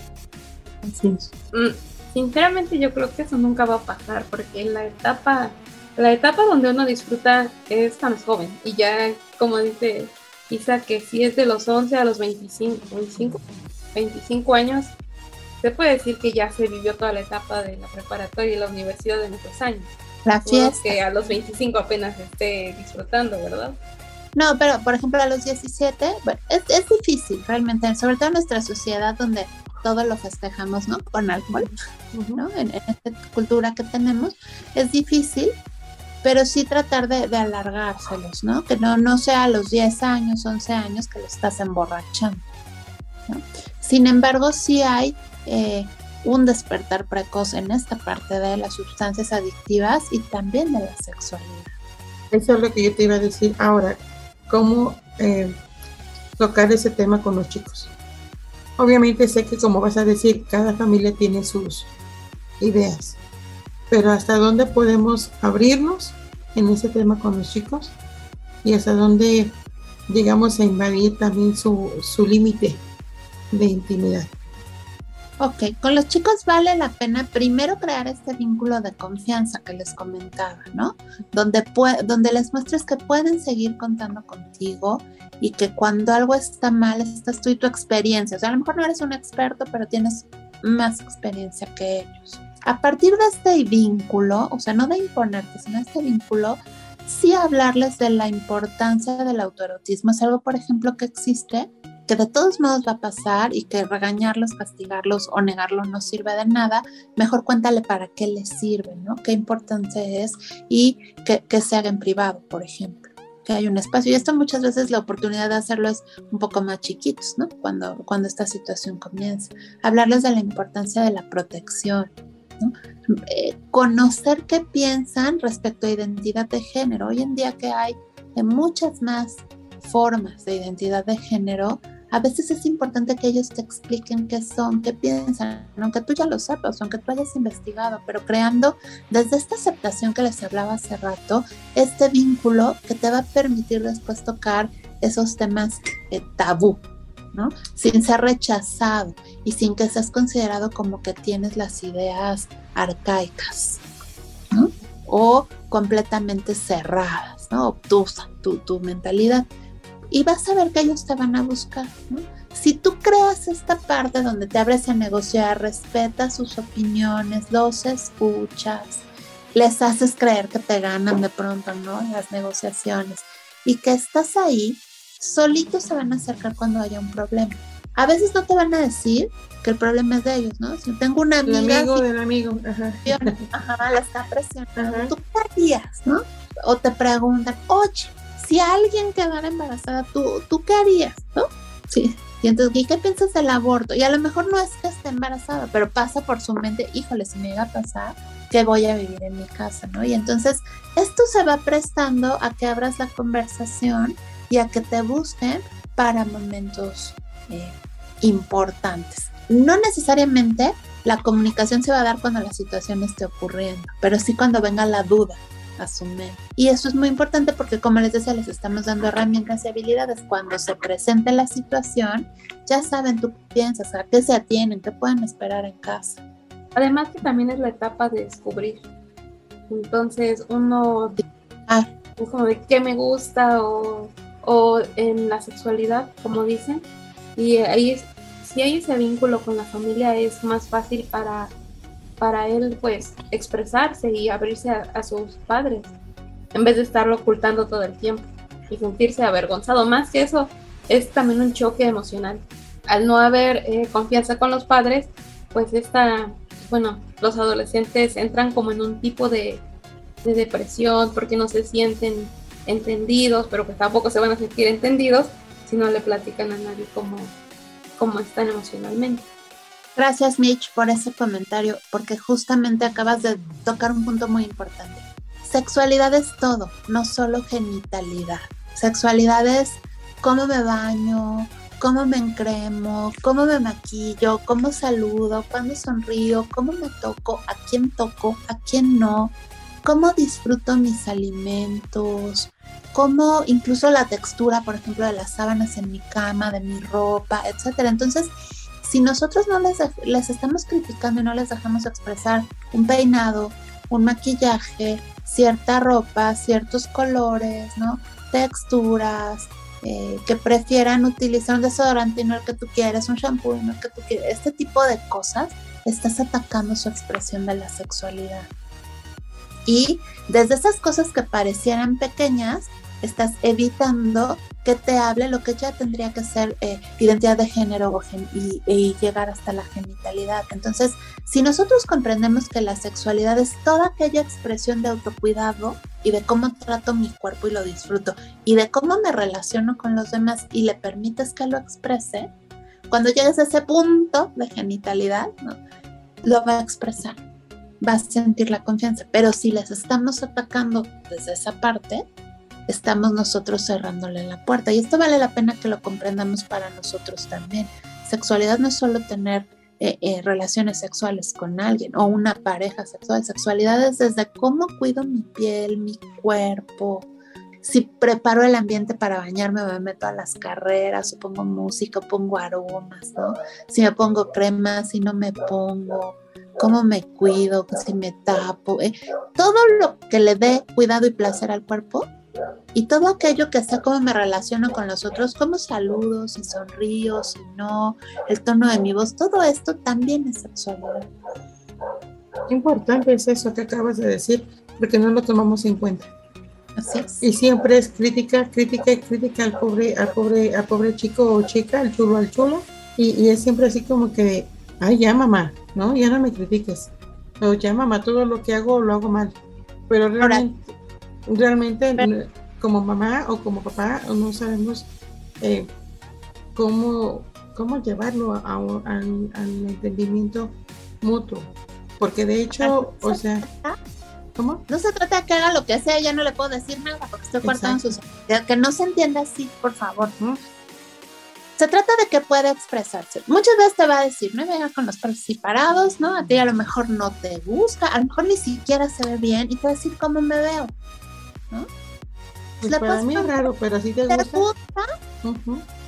Mm, sinceramente yo creo que eso nunca va a pasar porque la etapa, la etapa donde uno disfruta es cuando es joven y ya como dice Isa que si es de los 11 a los 25, 25, 25 años, se puede decir que ya se vivió toda la etapa de la preparatoria y la universidad de nuestros años. La fiesta. que a los 25 apenas esté disfrutando, ¿verdad? No, pero por ejemplo a los 17, bueno, es, es difícil realmente, sobre todo en nuestra sociedad donde todo lo festejamos, ¿no? Con alcohol, ¿no? En, en, esta cultura que tenemos, es difícil, pero sí tratar de, alargárselos, ¿no? Que no, no sea a los 10 años, 11 años que lo estás emborrachando. ¿no? Sin embargo, sí hay eh, un despertar precoz en esta parte de las sustancias adictivas y también de la sexualidad. Eso es lo que yo te iba a decir ahora, cómo eh, tocar ese tema con los chicos. Obviamente sé que como vas a decir, cada familia tiene sus ideas, pero hasta dónde podemos abrirnos en ese tema con los chicos y hasta dónde, digamos, a invadir también su, su límite de intimidad. Ok, con los chicos vale la pena primero crear este vínculo de confianza que les comentaba, ¿no? Donde, donde les muestres que pueden seguir contando contigo y que cuando algo está mal, estás tú y tu experiencia. O sea, a lo mejor no eres un experto, pero tienes más experiencia que ellos. A partir de este vínculo, o sea, no de imponerte, sino este vínculo, sí hablarles de la importancia del autoerotismo. Es algo, por ejemplo, que existe, que de todos modos va a pasar y que regañarlos, castigarlos o negarlo no sirve de nada. Mejor cuéntale para qué les sirve, ¿no? Qué importante es y que, que se haga en privado, por ejemplo que hay un espacio. Y esto muchas veces la oportunidad de hacerlo es un poco más chiquitos, ¿no? Cuando, cuando esta situación comienza. Hablarles de la importancia de la protección, eh, conocer qué piensan respecto a identidad de género. Hoy en día que hay muchas más formas de identidad de género, a veces es importante que ellos te expliquen qué son, qué piensan, aunque tú ya lo sepas, aunque tú hayas investigado, pero creando desde esta aceptación que les hablaba hace rato, este vínculo que te va a permitir después tocar esos temas eh, tabú, sin ser rechazado y sin que seas considerado como que tienes las ideas arcaicas, O completamente cerradas, ¿no? Obtusa tu, tu mentalidad. Y vas a ver que ellos te van a buscar, Si tú creas esta parte donde te abres a negociar, respetas sus opiniones, los escuchas, les haces creer que te ganan de pronto, ¿no? Las negociaciones y que estás ahí solitos se van a acercar cuando haya un problema. A veces no te van a decir que el problema es de ellos, ¿no? Si tengo una amiga. El amigo del amigo. Ajá. la está presionando. ¿Tú qué harías, no? O te preguntan, oye, si alguien quedara embarazada, ¿tú, ¿tú qué harías, no? Sí. Y entonces, ¿y qué piensas del aborto? Y a lo mejor no es que esté embarazada, pero pasa por su mente, híjole, si me llega a pasar, ¿qué voy a vivir en mi casa, no? Y entonces, esto se va prestando a que abras la conversación y a que te busquen para momentos eh, importantes. No necesariamente la comunicación se va a dar cuando la situación esté ocurriendo, pero sí cuando venga la duda a su mente. Y eso es muy importante porque, como les decía, les estamos dando herramientas y habilidades. Cuando se presente la situación, ya saben tú qué piensas, a qué se atienen, qué pueden esperar en casa. Además que también es la etapa de descubrir. Entonces uno ah. es como de qué me gusta o o en la sexualidad, como dicen. Y ahí, si hay ese vínculo con la familia, es más fácil para, para él, pues, expresarse y abrirse a, sus padres, en vez de estarlo ocultando todo el tiempo y sentirse avergonzado. Más que eso, es también un choque emocional. Al no haber eh, confianza con los padres, pues esta, bueno, los adolescentes entran como en un tipo de, de depresión porque no se sienten entendidos, pero que tampoco se van a sentir entendidos si no le platican a nadie cómo, cómo están emocionalmente. Gracias Mitch por ese comentario, porque justamente acabas de tocar un punto muy importante. Sexualidad es todo, no solo genitalidad. Sexualidad es cómo me baño, cómo me encremo, cómo me maquillo, cómo saludo, cuándo sonrío, cómo me toco, a quién toco, a quién no, cómo disfruto mis alimentos, cómo incluso la textura, por ejemplo, de las sábanas en mi cama, de mi ropa, etcétera. Entonces, si nosotros no les, les estamos criticando y no les dejamos expresar un peinado, un maquillaje, cierta ropa, ciertos colores, ¿no? Texturas, eh, que prefieran utilizar un desodorante y no el que tú quieres, un shampoo y no el que tú quieres, este tipo de cosas, estás atacando su expresión de la sexualidad. Y desde esas cosas que parecieran pequeñas, estás evitando que te hable lo que ya tendría que ser eh, identidad de género y, llegar hasta la genitalidad. Entonces, si nosotros comprendemos que la sexualidad es toda aquella expresión de autocuidado y de cómo trato mi cuerpo y lo disfruto y de cómo me relaciono con los demás y le permites que lo exprese, cuando llegues a ese punto de genitalidad, lo va a expresar, va a sentir la confianza. Pero si les estamos atacando desde esa parte, estamos nosotros cerrándole la puerta. Y esto vale la pena que lo comprendamos para nosotros también. Sexualidad no es solo tener eh, eh, relaciones sexuales con alguien o una pareja sexual. Sexualidad es desde cómo cuido mi piel, mi cuerpo. Si preparo el ambiente para bañarme, me meto a las carreras, o pongo música, o pongo aromas, ¿no? Si me pongo crema, si no me pongo, cómo me cuido, si me tapo, eh, todo lo que le dé cuidado y placer al cuerpo y todo aquello que sea cómo me relaciono con los otros, cómo saludo, si sonrío, si no, el tono de mi voz, todo esto también es sexualidad. Importante es eso que acabas de decir, porque no lo tomamos en cuenta. Así es. Y siempre es crítica, crítica y crítica al pobre, al pobre, al pobre chico o chica, al chulo, al chulo. Y, es siempre así como que, ay, ya mamá, ¿no? Ya no me critiques. O ya mamá, todo lo que hago lo hago mal. Pero realmente, realmente como mamá o como papá no sabemos eh, cómo, cómo llevarlo al entendimiento mutuo. Porque de hecho, o sea, ¿cómo? No se trata de que haga lo que sea, ya no le puedo decir nada porque estoy cortando sus... Que no se entienda así, por favor. Se trata de que pueda expresarse. Muchas veces te va a decir, no me con los pelos separados, ¿no? A ti a lo mejor no te gusta, a lo mejor ni siquiera se ve bien y te va a decir cómo me veo. ¿no? Pues para mí es raro, pero si te, gusta.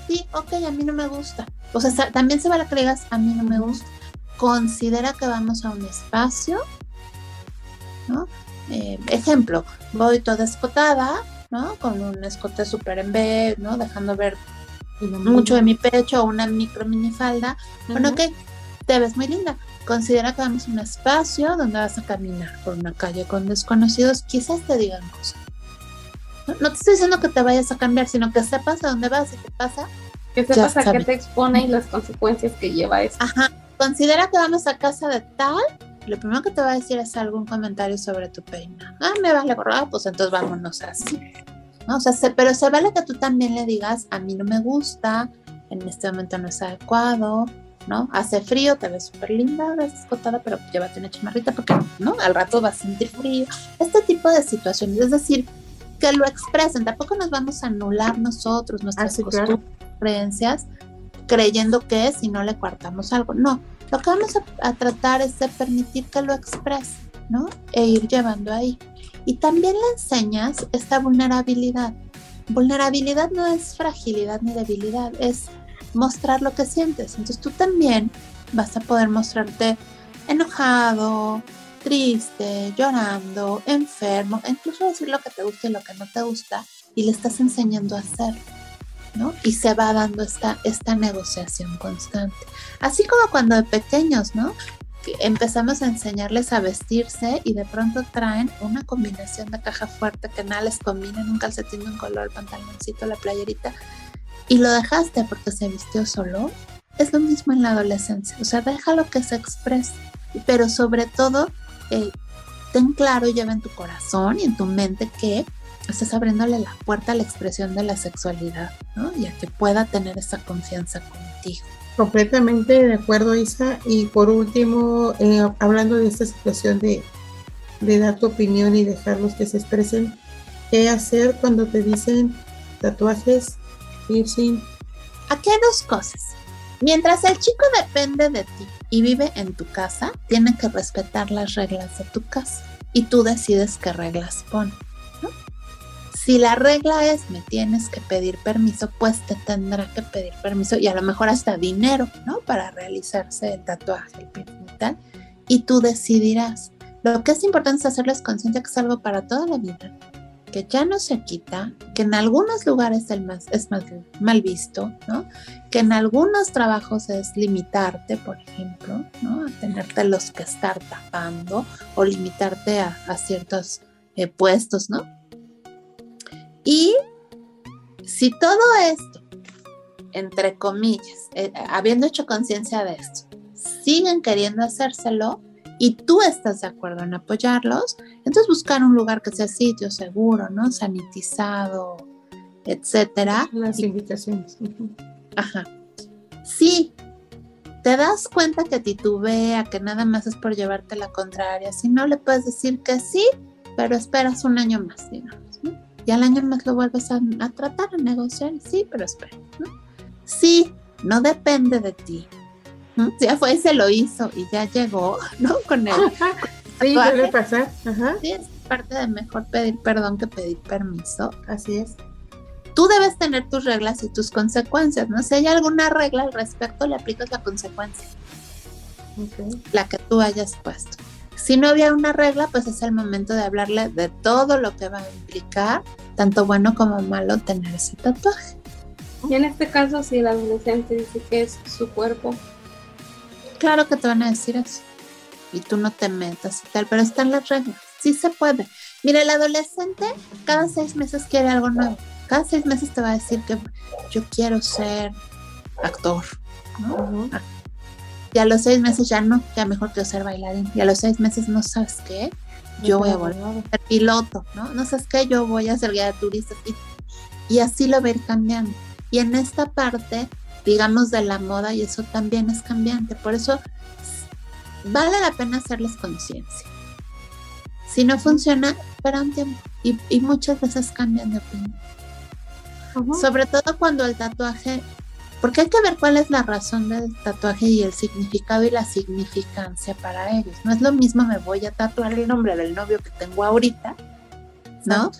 Sí, ok, a mí no me gusta. O sea, también se va a que digas, a mí no me gusta. Considera que vamos a un espacio, ¿no? Eh, ejemplo, voy toda escotada, ¿no? Con un escote súper en B, ¿no? Dejando ver mucho de mi pecho o una micro minifalda. Bueno, ok, te ves muy linda. Considera que vamos a un espacio donde vas a caminar por una calle con desconocidos. Quizás te digan cosas. No, te estoy diciendo que te vayas a cambiar, sino que sepas a dónde vas y qué pasa. Que sepas a qué te expone y las consecuencias que lleva eso. Ajá. Considera que vamos a casa de tal. Lo primero que te va a decir es algún comentario sobre tu peinado. Ah, me vale gorra, pues entonces vámonos así. ¿No? O sea, pero se vale que tú también le digas, a mí no me gusta, en este momento no es adecuado, ¿no? Hace frío, te ves súper linda, ves escotada, pero llévate una chamarrita porque, ¿no? Al rato vas a sentir frío. Este tipo de situaciones, es decir, que lo expresen. Tampoco nos vamos a anular nosotros nuestras ah, creencias creyendo que si no le cuartamos algo. No, lo que vamos a, tratar es de permitir que lo exprese, ¿no? E ir llevando ahí. Y también le enseñas esta vulnerabilidad. Vulnerabilidad no es fragilidad ni debilidad, es mostrar lo que sientes. Entonces tú también vas a poder mostrarte enojado, triste, llorando, enfermo, incluso decir lo que te gusta y lo que no te gusta, y le estás enseñando a hacer, ¿no? Y se va dando esta, esta negociación constante. Así como cuando de pequeños, ¿no? Empezamos a enseñarles a vestirse y de pronto traen una combinación de caja fuerte que nada les combina un calcetín de un color, pantaloncito, la playerita, y lo dejaste porque se vistió solo. Es lo mismo en la adolescencia, o sea, déjalo que se exprese, pero sobre todo eh, ten claro lleva en tu corazón y en tu mente que estás abriéndole la puerta a la expresión de la sexualidad, ¿no? Y a que pueda tener esa confianza contigo. Completamente de acuerdo, Isa. Y por último, eh, hablando de esta situación de, de dar tu opinión y dejarlos que se expresen, ¿qué hacer cuando te dicen tatuajes, piercing, aquí hay dos cosas. Mientras el chico depende de ti y vive en tu casa, tiene que respetar las reglas de tu casa y tú decides qué reglas pone. Si la regla es me tienes que pedir permiso, pues te tendrá que pedir permiso y a lo mejor hasta dinero, ¿no? Para realizarse el tatuaje, el y tal. Y tú decidirás. Lo que es importante es hacerles conciencia que es algo para toda la vida, que ya no se quita, que en algunos lugares es más, es más mal visto, ¿no? Que en algunos trabajos es limitarte, por ejemplo, ¿no? A tenerte los que estar tapando o limitarte a, ciertos eh, puestos, ¿no? Y si todo esto, entre comillas, eh, habiendo hecho conciencia de esto, siguen queriendo hacérselo, y tú estás de acuerdo en apoyarlos, entonces buscar un lugar que sea sitio seguro, ¿no? Sanitizado, etcétera. Las invitaciones. Ajá. Sí, te das cuenta que titubea, que nada más es por llevarte la contraria. Si no, le puedes decir que sí, pero esperas un año más, digamos. ¿No? Y al año más lo vuelves a, tratar, a negociar. Sí, pero espera. ¿no? Sí, no depende de ti. Ya fue y se lo hizo y ya llegó, ¿no? Con él. sí, debe pasar. Sí, es parte de mejor pedir perdón que pedir permiso. Así es. Tú debes tener tus reglas y tus consecuencias, ¿no? Si hay alguna regla al respecto, le aplicas la consecuencia. La que tú hayas puesto. Si no había una regla, pues es el momento de hablarle de todo lo que va a implicar, tanto bueno como malo, tener ese tatuaje. Y en este caso, si el adolescente dice que es su cuerpo, Claro que te van a decir eso. Y tú no te metas y tal, pero están las reglas. Sí se puede. Mira, el adolescente cada seis meses quiere algo nuevo. Cada seis meses te va a decir que yo quiero ser actor, ¿no? Y a los seis meses ya no, ya mejor quiero ser bailarín. Y a los seis meses no sabes qué, yo voy a volver a ser piloto, ¿no? No sabes qué, yo voy a ser guía de turistas. Y, y así lo va a ir cambiando. Y en esta parte digamos, de la moda y eso también es cambiante. Por eso vale la pena hacerles conciencia. Si no funciona, espera un tiempo y, muchas veces cambian de opinión. Sobre todo cuando el tatuaje, porque hay que ver cuál es la razón del tatuaje y el significado y la significancia para ellos. No es lo mismo me voy a tatuar el nombre del novio que tengo ahorita, ¿no?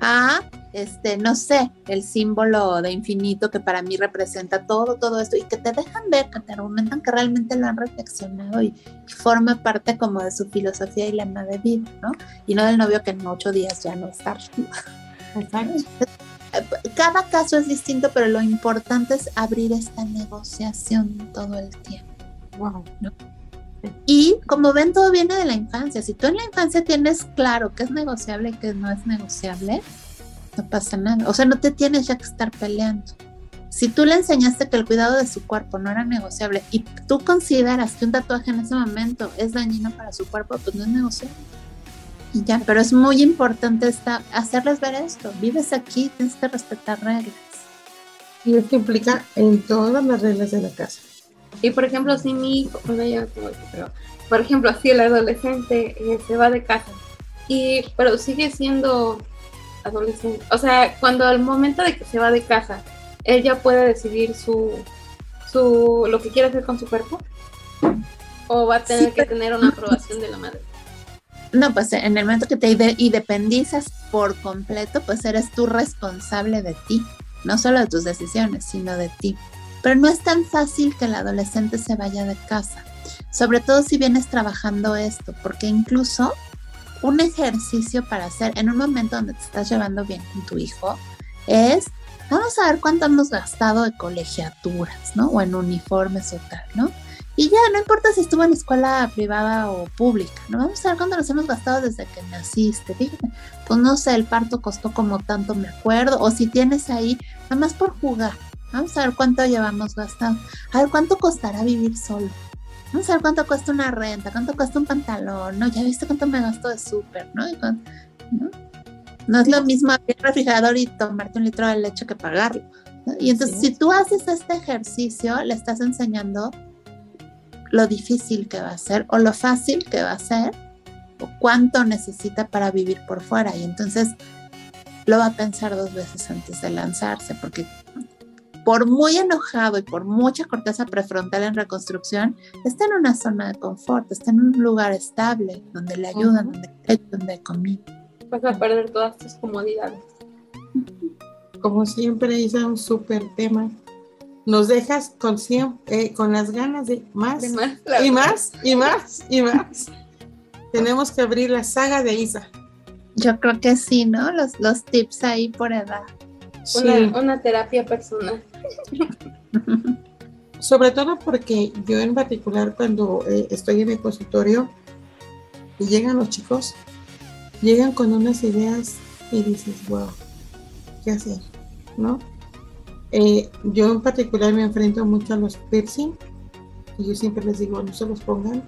A este, no sé, el símbolo de infinito que para mí representa todo, todo esto, y que te dejan ver, que te argumentan que realmente lo han reflexionado y, forma parte como de su filosofía y lema de vida, ¿no? Y no del novio que en ocho días ya no está. Cada caso es distinto, pero lo importante es abrir esta negociación todo el tiempo. Wow. Y como ven, todo viene de la infancia. Si tú en la infancia tienes claro qué es negociable y qué no es negociable, no pasa nada. O sea, no te tienes ya que estar peleando. Si tú le enseñaste que el cuidado de su cuerpo no era negociable y tú consideras que un tatuaje en ese momento es dañino para su cuerpo, pues no es negociable. Y ya, pero es muy importante esta, hacerles ver esto. Vives aquí, tienes que respetar reglas. Y esto implica en todas las reglas de la casa. Y por ejemplo, si mi hijo, por ejemplo, si el adolescente eh, se va de casa y pero sigue siendo adolescente. O sea, cuando al momento de que se va de casa, él ya puede decidir su, su lo que quiere hacer con su cuerpo. O va a tener que tener una aprobación de la madre. No, pues en el momento que te independizas por completo, pues eres tú responsable de ti, no solo de tus decisiones, sino de ti. Pero no es tan fácil que el adolescente se vaya de casa, sobre todo si vienes trabajando esto, porque incluso un ejercicio para hacer en un momento donde te estás llevando bien con tu hijo es, vamos a ver cuánto hemos gastado de colegiaturas, ¿no? O en uniformes o tal, ¿no? Y ya, no importa si estuvo en escuela privada o pública, ¿no? Vamos a ver cuánto nos hemos gastado desde que naciste. Fíjate, pues no sé, el parto costó como tanto, me acuerdo. O si tienes ahí, nada más por jugar. Vamos a ver cuánto llevamos gastado. A ver cuánto costará vivir solo. Vamos a ver cuánto cuesta una renta, cuánto cuesta un pantalón, ¿no? Ya viste cuánto me gasto de súper, ¿no? ¿no? es lo mismo abrir el refrigerador y tomarte un litro de leche que pagarlo. Y entonces, si tú haces este ejercicio, le estás enseñando lo difícil que va a ser o lo fácil que va a ser o cuánto necesita para vivir por fuera. Y entonces lo va a pensar dos veces antes de lanzarse, porque por muy enojado y por mucha corteza prefrontal en reconstrucción, está en una zona de confort, está en un lugar estable, donde le ayudan, donde hay donde comida. Vas a perder todas tus comodidades. Como siempre, hice un súper tema. Nos dejas con, eh, con las ganas de más, De más, y más y más y más. Tenemos que abrir la saga de Isa. Yo creo que sí, ¿no? Los, los tips ahí por edad. Sí. Una, una terapia personal. Sobre todo porque yo en particular cuando eh, estoy en el consultorio y llegan los chicos, llegan con unas ideas y dices, wow, ¿qué hacer? ¿No? Eh, yo en particular me enfrento mucho a los piercing y yo siempre les digo, no se los pongan.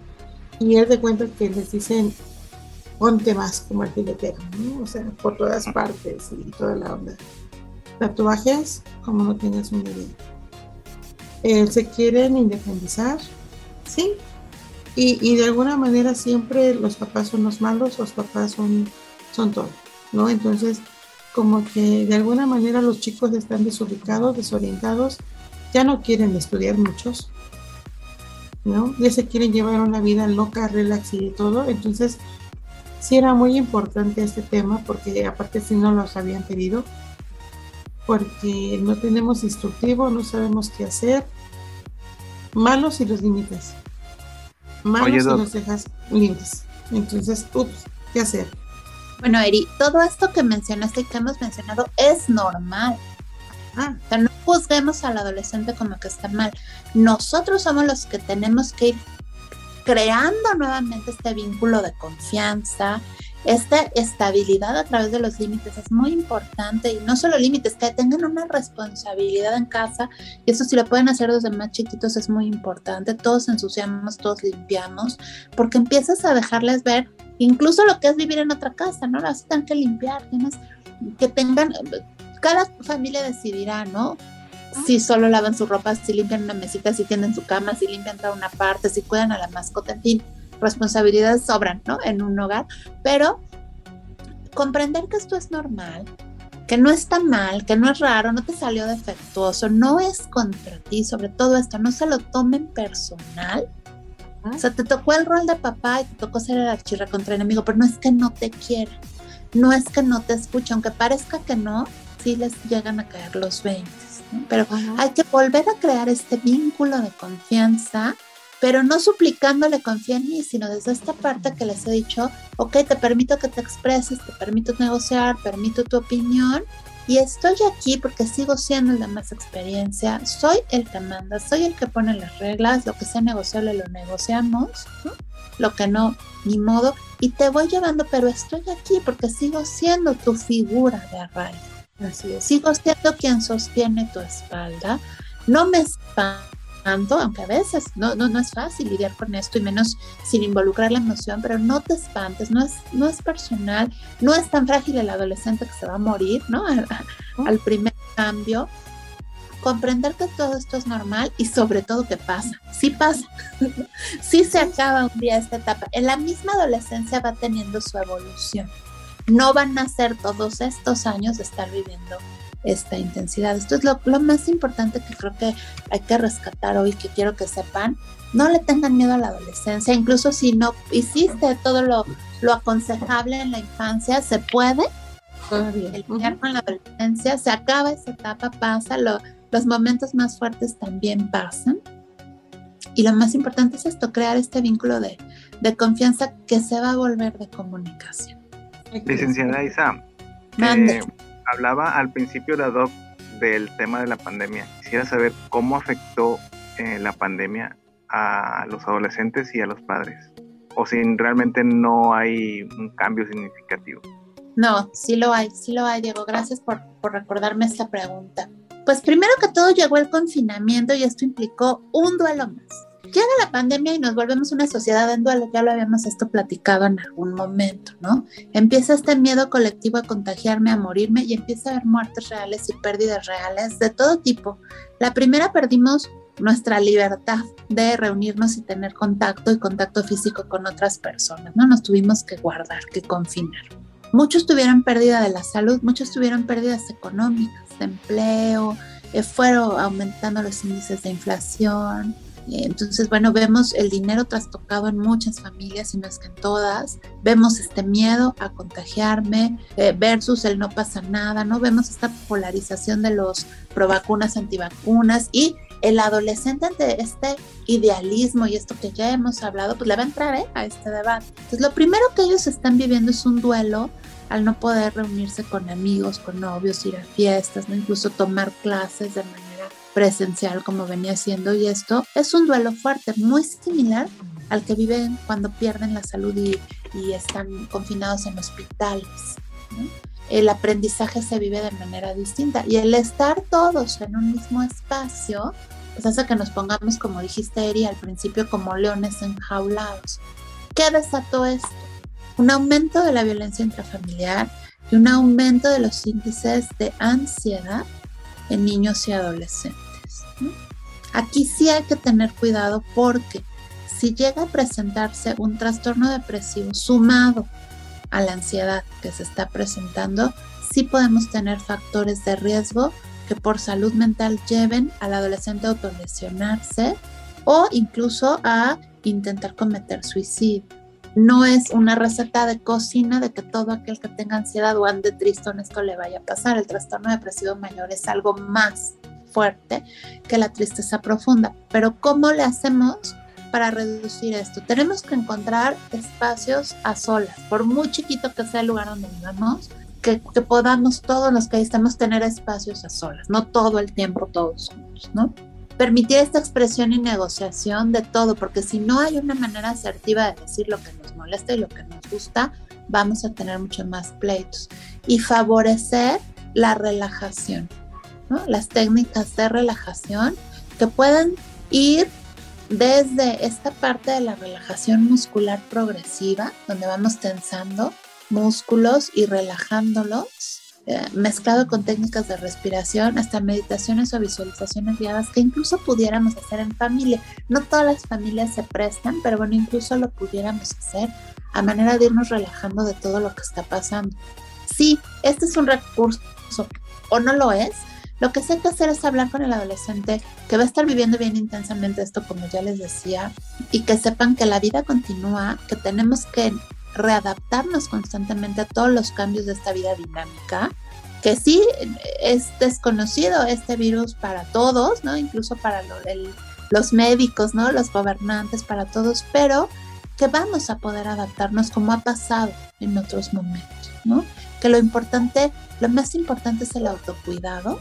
Y es de cuenta que les dicen, ponte más como el filetero, ¿no? O sea, por todas partes y toda la onda. Tatuajes, como no tengas una idea. Eh, se quieren independizar, sí. Y, y, de alguna manera siempre los papás son los malos, los papás son, son todo, ¿no? Entonces, como que de alguna manera los chicos están desubicados, desorientados, ya no quieren estudiar muchos, ¿no? Ya se quieren llevar una vida loca, relax y todo. Entonces, sí era muy importante este tema porque aparte si no los habían pedido porque no tenemos instructivo, no sabemos qué hacer. Malos si los limitas. Malos si Doc. los dejas libres. Entonces, ups, ¿qué hacer? Bueno, Eri, todo esto que mencionaste y que hemos mencionado es normal. Ah, O sea, no juzguemos al adolescente como que está mal. Nosotros somos los que tenemos que ir creando nuevamente este vínculo de confianza, esta estabilidad a través de los límites es muy importante y no solo límites, que tengan una responsabilidad en casa y eso si lo pueden hacer desde más chiquitos es muy importante. Todos ensuciamos, todos limpiamos, porque empiezas a dejarles ver incluso lo que es vivir en otra casa, ¿no? Las tienen que limpiar, tienes que tengan, cada familia decidirá, ¿no? Si solo lavan su ropa, si limpian una mesita, si tienden su cama, si limpian toda una parte, si cuidan a la mascota, en fin, responsabilidades sobran, ¿no? En un hogar, pero comprender que esto es normal, que no está mal, que no es raro, no te salió defectuoso, no es contra ti, sobre todo esto, no se lo tomen personal. O sea, te tocó el rol de papá y te tocó ser el archirra contra enemigo, pero no es que no te quiera, no es que no te escuche, aunque parezca que no, sí les llegan a caer los 20, ¿no? Pero hay que volver a crear este vínculo de confianza, pero no suplicándole confía en mí, sino desde esta parte que les he dicho, ok, te permito que te expreses, te permito negociar, permito tu opinión y estoy aquí porque sigo siendo el de más experiencia, soy el que manda, soy el que pone las reglas, lo que sea negociable lo negociamos, ¿no? lo que no, ni modo, y te voy llevando, pero estoy aquí porque sigo siendo tu figura de arraigo. así es. Sigo siendo quien sostiene tu espalda. No me espanto, aunque a veces no, no, no es fácil lidiar con esto y menos sin involucrar la emoción, pero no te espantes, no es, no es personal, no es tan frágil el adolescente que se va a morir, ¿no? Al, al primer cambio. Comprender que todo esto es normal y sobre todo que pasa, sí pasa, sí se acaba un día esta etapa. En la misma adolescencia va teniendo su evolución no van a ser todos estos años de estar viviendo esta intensidad. Esto es lo, lo, más importante que creo que hay que rescatar hoy, que quiero que sepan. No le tengan miedo a la adolescencia, incluso si no hiciste todo lo, lo aconsejable en la infancia, se puede. Todavía. El con la adolescencia, se acaba esa etapa, pasa, lo, los momentos más fuertes también pasan. Y lo más importante es esto, crear este vínculo de, de confianza que se va a volver de comunicación. Licenciada Isa, eh, hablaba al principio la doc del tema de la pandemia. Quisiera saber cómo afectó eh, la pandemia a los adolescentes y a los padres. O si realmente no hay un cambio significativo. No, sí lo hay, sí lo hay, Diego. Gracias por, por recordarme esta pregunta. Pues primero que todo llegó el confinamiento y esto implicó un duelo más. Llega la pandemia y nos volvemos una sociedad en duelo, ya lo habíamos esto platicado en algún momento, ¿no? Empieza este miedo colectivo a contagiarme, a morirme y empieza a haber muertes reales y pérdidas reales de todo tipo. La primera perdimos nuestra libertad de reunirnos y tener contacto y contacto físico con otras personas, ¿no? Nos tuvimos que guardar, que confinar. Muchos tuvieron pérdida de la salud, muchos tuvieron pérdidas económicas, de empleo, eh, fueron aumentando los índices de inflación. Eh, entonces, bueno, vemos el dinero trastocado en muchas familias, y no es que en todas. Vemos este miedo a contagiarme eh, versus el no pasa nada, ¿no? Vemos esta polarización de los provacunas, antivacunas y el adolescente ante este idealismo y esto que ya hemos hablado, pues le va a entrar ¿eh? a este debate. Entonces, lo primero que ellos están viviendo es un duelo al no poder reunirse con amigos, con novios, ir a fiestas, ¿no? incluso tomar clases de manera presencial como venía siendo y esto es un duelo fuerte, muy similar al que viven cuando pierden la salud y, están confinados en hospitales. El aprendizaje se vive de manera distinta y el estar todos en un mismo espacio pues hace que nos pongamos, como dijiste Eri al principio, como leones enjaulados. ¿Qué desató esto? un aumento de la violencia intrafamiliar y un aumento de los índices de ansiedad en niños y adolescentes. Aquí sí hay que tener cuidado porque si llega a presentarse un trastorno depresivo sumado a la ansiedad que se está presentando, sí podemos tener factores de riesgo que por salud mental lleven al adolescente a autolesionarse o incluso a intentar cometer suicidio no es una receta de cocina de que todo aquel que tenga ansiedad o ande triste en esto le vaya a pasar. El trastorno depresivo mayor es algo más fuerte que la tristeza profunda. Pero ¿cómo le hacemos para reducir esto? Tenemos que encontrar espacios a solas, por muy chiquito que sea el lugar donde vivamos, que, que podamos todos los que ahí estamos tener espacios a solas, no todo el tiempo todos juntos, ¿no? Permitir esta expresión y negociación de todo, porque si no hay una manera asertiva de decir lo que nos molesta y lo que nos gusta, vamos a tener mucho más pleitos. Y favorecer la relajación, las técnicas de relajación que pueden ir desde esta parte de la relajación muscular progresiva, donde vamos tensando músculos y relajándolos, eh, mezclado con técnicas de respiración, hasta meditaciones o visualizaciones guiadas que incluso pudiéramos hacer en familia. No todas las familias se prestan, pero bueno, incluso lo pudiéramos hacer a manera de irnos relajando de todo lo que está pasando. Sí, este es un recurso o no lo es. Lo que hay que hacer es hablar con el adolescente que va a estar viviendo bien intensamente esto, como ya les decía, y que sepan que la vida continúa, que tenemos que readaptarnos constantemente a todos los cambios de esta vida dinámica, que sí es desconocido este virus para todos, ¿no? Incluso para los médicos, ¿no? Los gobernantes, para todos, pero que vamos a poder adaptarnos como ha pasado en otros momentos, ¿no? Que lo importante, lo más importante es el autocuidado,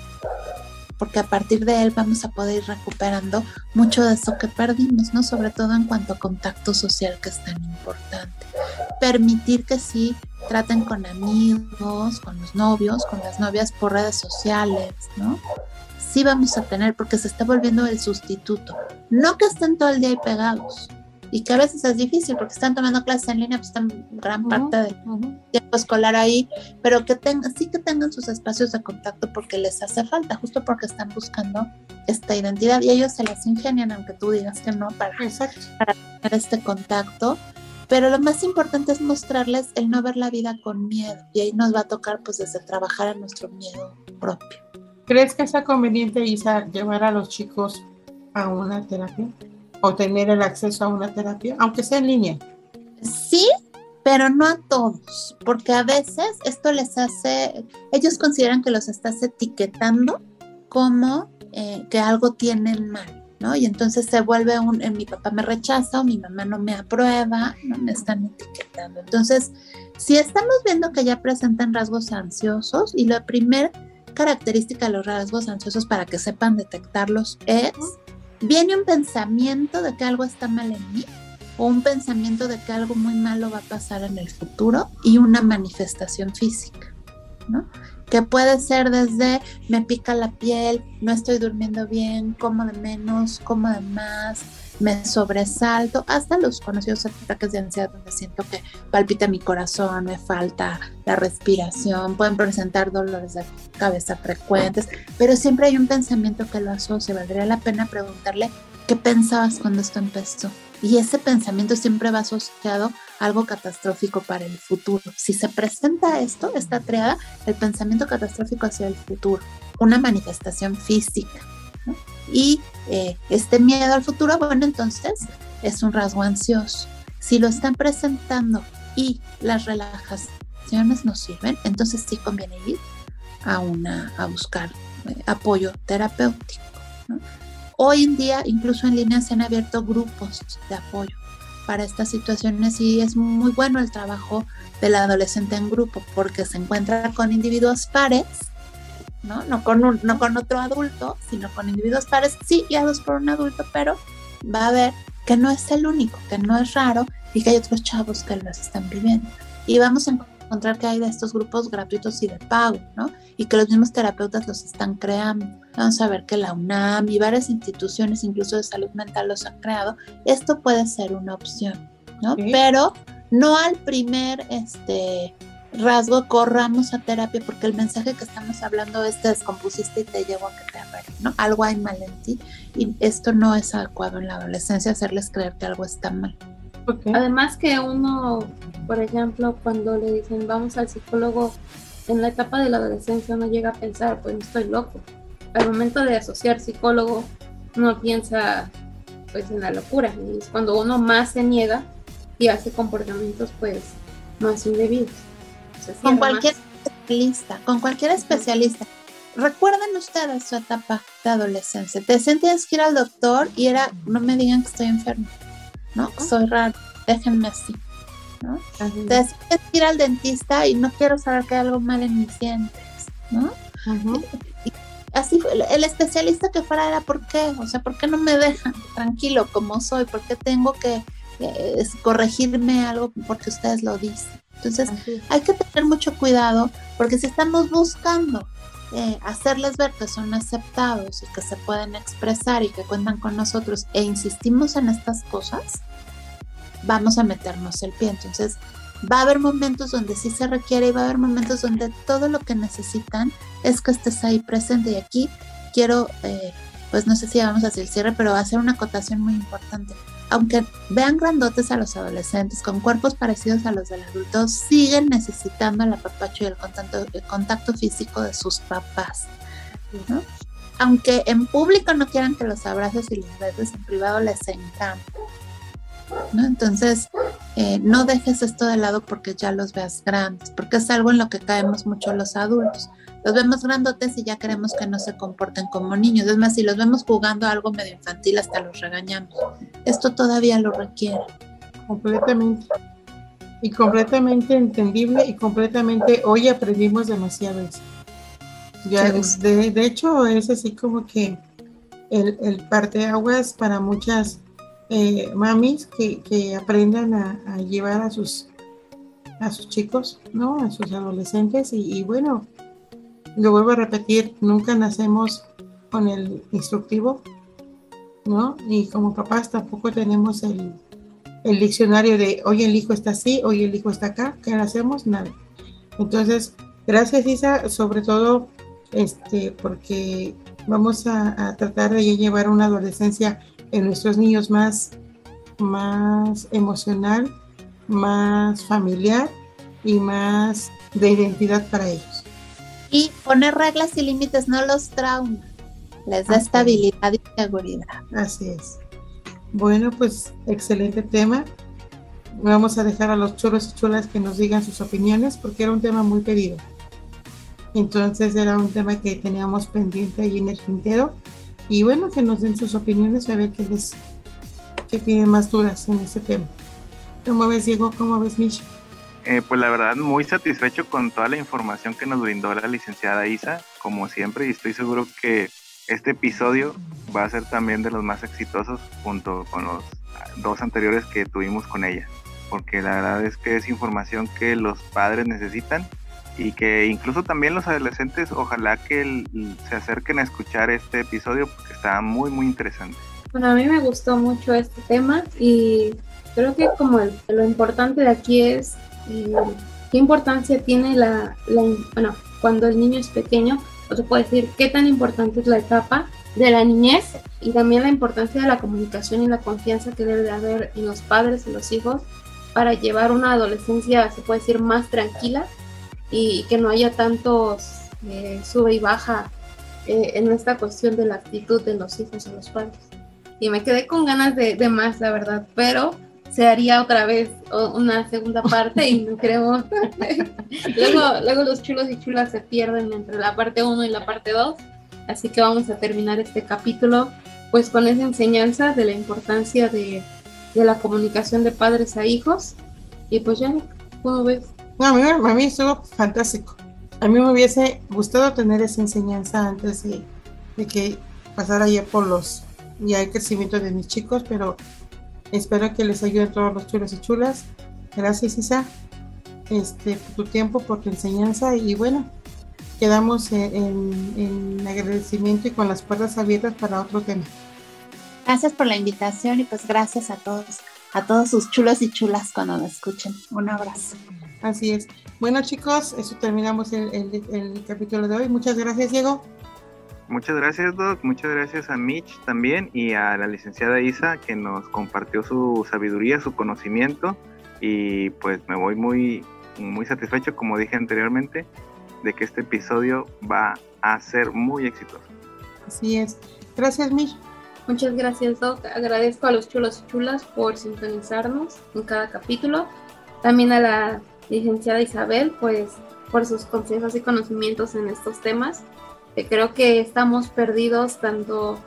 porque a partir de él vamos a poder ir recuperando mucho de eso que perdimos, ¿no? Sobre todo en cuanto a contacto social, que es tan importante. Permitir que sí traten con amigos, con los novios, con las novias por redes sociales, ¿no? Sí vamos a tener, porque se está volviendo el sustituto. No que estén todo el día ahí pegados, y que a veces es difícil porque están tomando clases en línea, pues están gran parte del tiempo escolar ahí, pero que tengan, sí que tengan sus espacios de contacto porque les hace falta, justo porque están buscando esta identidad y ellos se las ingenian, aunque tú digas que no, para, para tener este contacto. Pero lo más importante es mostrarles el no ver la vida con miedo y ahí nos va a tocar pues desde trabajar a nuestro miedo propio. ¿Crees que sea conveniente, Isa, llevar a los chicos a una terapia? O tener el acceso a una terapia, aunque sea en línea. Sí, pero no a todos, porque a veces esto les hace, ellos consideran que los estás etiquetando como eh, que algo tienen mal, ¿no? Y entonces se vuelve un, eh, mi papá me rechaza o mi mamá no me aprueba, no me están etiquetando. Entonces, si estamos viendo que ya presentan rasgos ansiosos y la primera característica de los rasgos ansiosos para que sepan detectarlos es viene un pensamiento de que algo está mal en mí o un pensamiento de que algo muy malo va a pasar en el futuro y una manifestación física, ¿no? Que puede ser desde me pica la piel, no estoy durmiendo bien, como de menos, como de más, me sobresalto, hasta los conocidos ataques de ansiedad donde siento que palpita mi corazón, me falta la respiración, pueden presentar dolores de cabeza frecuentes, pero siempre hay un pensamiento que lo asocia. Valdría la pena preguntarle qué pensabas cuando esto empezó, Y ese pensamiento siempre va asociado a algo catastrófico para el futuro. Si se presenta esto, esta triada, el pensamiento catastrófico hacia el futuro, una manifestación física. Y eh, este miedo al futuro, bueno, entonces es un rasgo ansioso. Si lo están presentando y las relajaciones no sirven, entonces sí conviene ir a, una, a buscar eh, apoyo terapéutico. Hoy en día, incluso en línea, se han abierto grupos de apoyo para estas situaciones y es muy bueno el trabajo del adolescente en grupo porque se encuentra con individuos pares, ¿no? No con, no con otro adulto, sino con individuos pares, sí, guiados por un adulto, pero va a ver que no es el único, que no es raro y que hay otros chavos que las están viviendo. Y vamos a encontrar que hay de estos grupos gratuitos y de pago, ¿no? Y que los mismos terapeutas los están creando. Vamos a ver que la UNAM y varias instituciones, incluso de salud mental, los han creado. Esto puede ser una opción, ¿no? Pero no al primer este, rasgo corramos a terapia porque el mensaje que estamos hablando es te descompusiste y te llevo a que te arreglen, ¿no? Algo hay mal en ti y esto no es adecuado en la adolescencia hacerles creer que algo está mal. Además que uno, por ejemplo, cuando le dicen vamos al psicólogo, en la etapa de la adolescencia uno llega a pensar, pues no estoy loco. Al momento de asociar psicólogo, uno piensa pues en la locura. Y es cuando uno más se niega y hace comportamientos pues más indebidos. Con cualquier especialista, con cualquier especialista. Recuerden ustedes su etapa de adolescencia. Te sentías que ir al doctor y era, no me digan que estoy enfermo. ¿no? Soy raro, déjenme así, ¿no? Entonces, ir al dentista y no quiero saber que hay algo mal en mis dientes, ¿no? así fue, el especialista que fuera era, ¿por qué? O sea, ¿por qué no me dejan tranquilo como soy? ¿Por qué tengo que eh, corregirme algo porque ustedes lo dicen? Entonces, hay que tener mucho cuidado porque si estamos buscando eh, hacerles ver que son aceptados y que se pueden expresar y que cuentan con nosotros e insistimos en estas cosas, vamos a meternos el pie. Entonces, va a haber momentos donde sí se requiere y va a haber momentos donde todo lo que necesitan es que estés ahí presente. Y aquí quiero, eh, pues no sé si vamos a hacer el cierre, pero va a ser una acotación muy importante aunque vean grandotes a los adolescentes con cuerpos parecidos a los del adulto, siguen necesitando el apapacho y el contacto, físico de sus papás. Aunque en público no quieran que los abraces y los beses, en privado les encanta. Entonces, eh, no dejes esto de lado porque ya los veas grandes, porque es algo en lo que caemos mucho los adultos los vemos grandotes y ya queremos que no se comporten como niños. Es más, si los vemos jugando algo medio infantil, hasta los regañamos. Esto todavía lo requiere. Completamente. Y completamente entendible y completamente hoy aprendimos demasiado eso. Ya, de, de, hecho, es así como que el, el parteaguas para muchas eh, mamis que, que aprendan a, a, llevar a sus, a sus chicos, ¿no? A sus adolescentes y, y bueno, lo vuelvo a repetir, nunca nacemos con el instructivo, ¿no? Y como papás tampoco tenemos el, diccionario de hoy el hijo está así, hoy el hijo está acá, ¿qué hacemos? Nada. Entonces, gracias Isa, sobre todo este, porque vamos a, tratar de llevar una adolescencia en nuestros niños más, más emocional, más familiar y más de identidad para ellos. Y poner reglas y límites no los trauma, les da estabilidad y seguridad. Así es. Bueno, pues excelente tema. Vamos a dejar a los chulos y chulas que nos digan sus opiniones porque era un tema muy pedido. Entonces era un tema que teníamos pendiente ahí en el tintero. Y bueno, que nos den sus opiniones a ver qué les qué tienen más dudas en este tema. ¿Cómo ves, Diego? ¿Cómo ves, Misha? Eh, pues la verdad muy satisfecho con toda la información que nos brindó la licenciada Isa, como siempre, y estoy seguro que este episodio va a ser también de los más exitosos junto con los dos anteriores que tuvimos con ella, porque la verdad es que es información que los padres necesitan y que incluso también los adolescentes ojalá que se acerquen a escuchar este episodio porque está muy muy interesante. Bueno, a mí me gustó mucho este tema y creo que como lo importante de aquí es qué importancia tiene la, bueno, cuando el niño es pequeño, o se puede decir qué tan importante es la etapa de la niñez y también la importancia de la comunicación y la confianza que debe de haber en los padres y los hijos para llevar una adolescencia, se puede decir, más tranquila y que no haya tantos eh, sube y baja eh, en esta cuestión de la actitud de los hijos y los padres. Y me quedé con ganas de, de más, la verdad, pero se haría otra vez una segunda parte y no queremos. luego, luego los chulos y chulas se pierden entre la parte 1 y la parte 2. Así que vamos a terminar este capítulo pues con esa enseñanza de la importancia de, de la comunicación de padres a hijos. Y pues ya, ¿cómo ves? No, a mí, a mí estuvo fantástico. A mí me hubiese gustado tener esa enseñanza antes de, de que pasara ya por los ya el crecimiento de mis chicos, pero Espero que les ayude todos los chulos y chulas. Gracias, Isa, este, por tu tiempo, por tu enseñanza. Y bueno, quedamos en, en, agradecimiento y con las puertas abiertas para otro tema. Gracias por la invitación y pues gracias a todos, a todos sus chulos y chulas cuando nos escuchen. Un abrazo. Así es. Bueno chicos, eso terminamos el, el, el capítulo de hoy. Muchas gracias, Diego. Muchas gracias, Doc. Muchas gracias a Mitch también y a la licenciada Isa que nos compartió su sabiduría, su conocimiento. Y pues me voy muy, muy satisfecho, como dije anteriormente, de que este episodio va a ser muy exitoso. Así es. Gracias, Mitch. Muchas gracias, Doc. Agradezco a los chulos y chulas por sintonizarnos en cada capítulo. También a la licenciada Isabel, pues por sus consejos y conocimientos en estos temas creo que estamos perdidos tanto,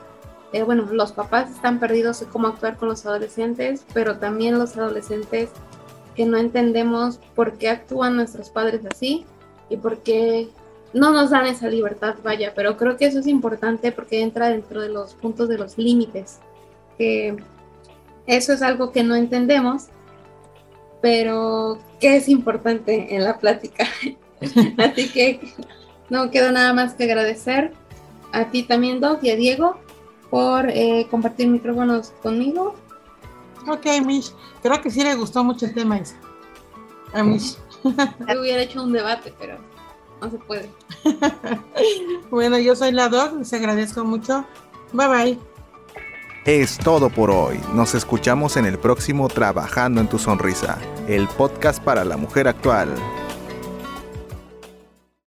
eh, bueno, los papás están perdidos en cómo actuar con los adolescentes, pero también los adolescentes que no entendemos por qué actúan nuestros padres así y por qué no nos dan esa libertad, vaya, pero creo que eso es importante porque entra dentro de los puntos de los límites, que eso es algo que no entendemos, pero que es importante en la plática. Así que no queda nada más que agradecer a ti también, Doc, y a Diego por eh, compartir micrófonos conmigo. Ok, Mish. Creo que sí le gustó mucho el tema ese. A Mish. Yo hubiera hecho un debate, pero no se puede. bueno, yo soy la Doc, les agradezco mucho. Bye bye. Es todo por hoy. Nos escuchamos en el próximo Trabajando en tu Sonrisa, el podcast para la mujer actual.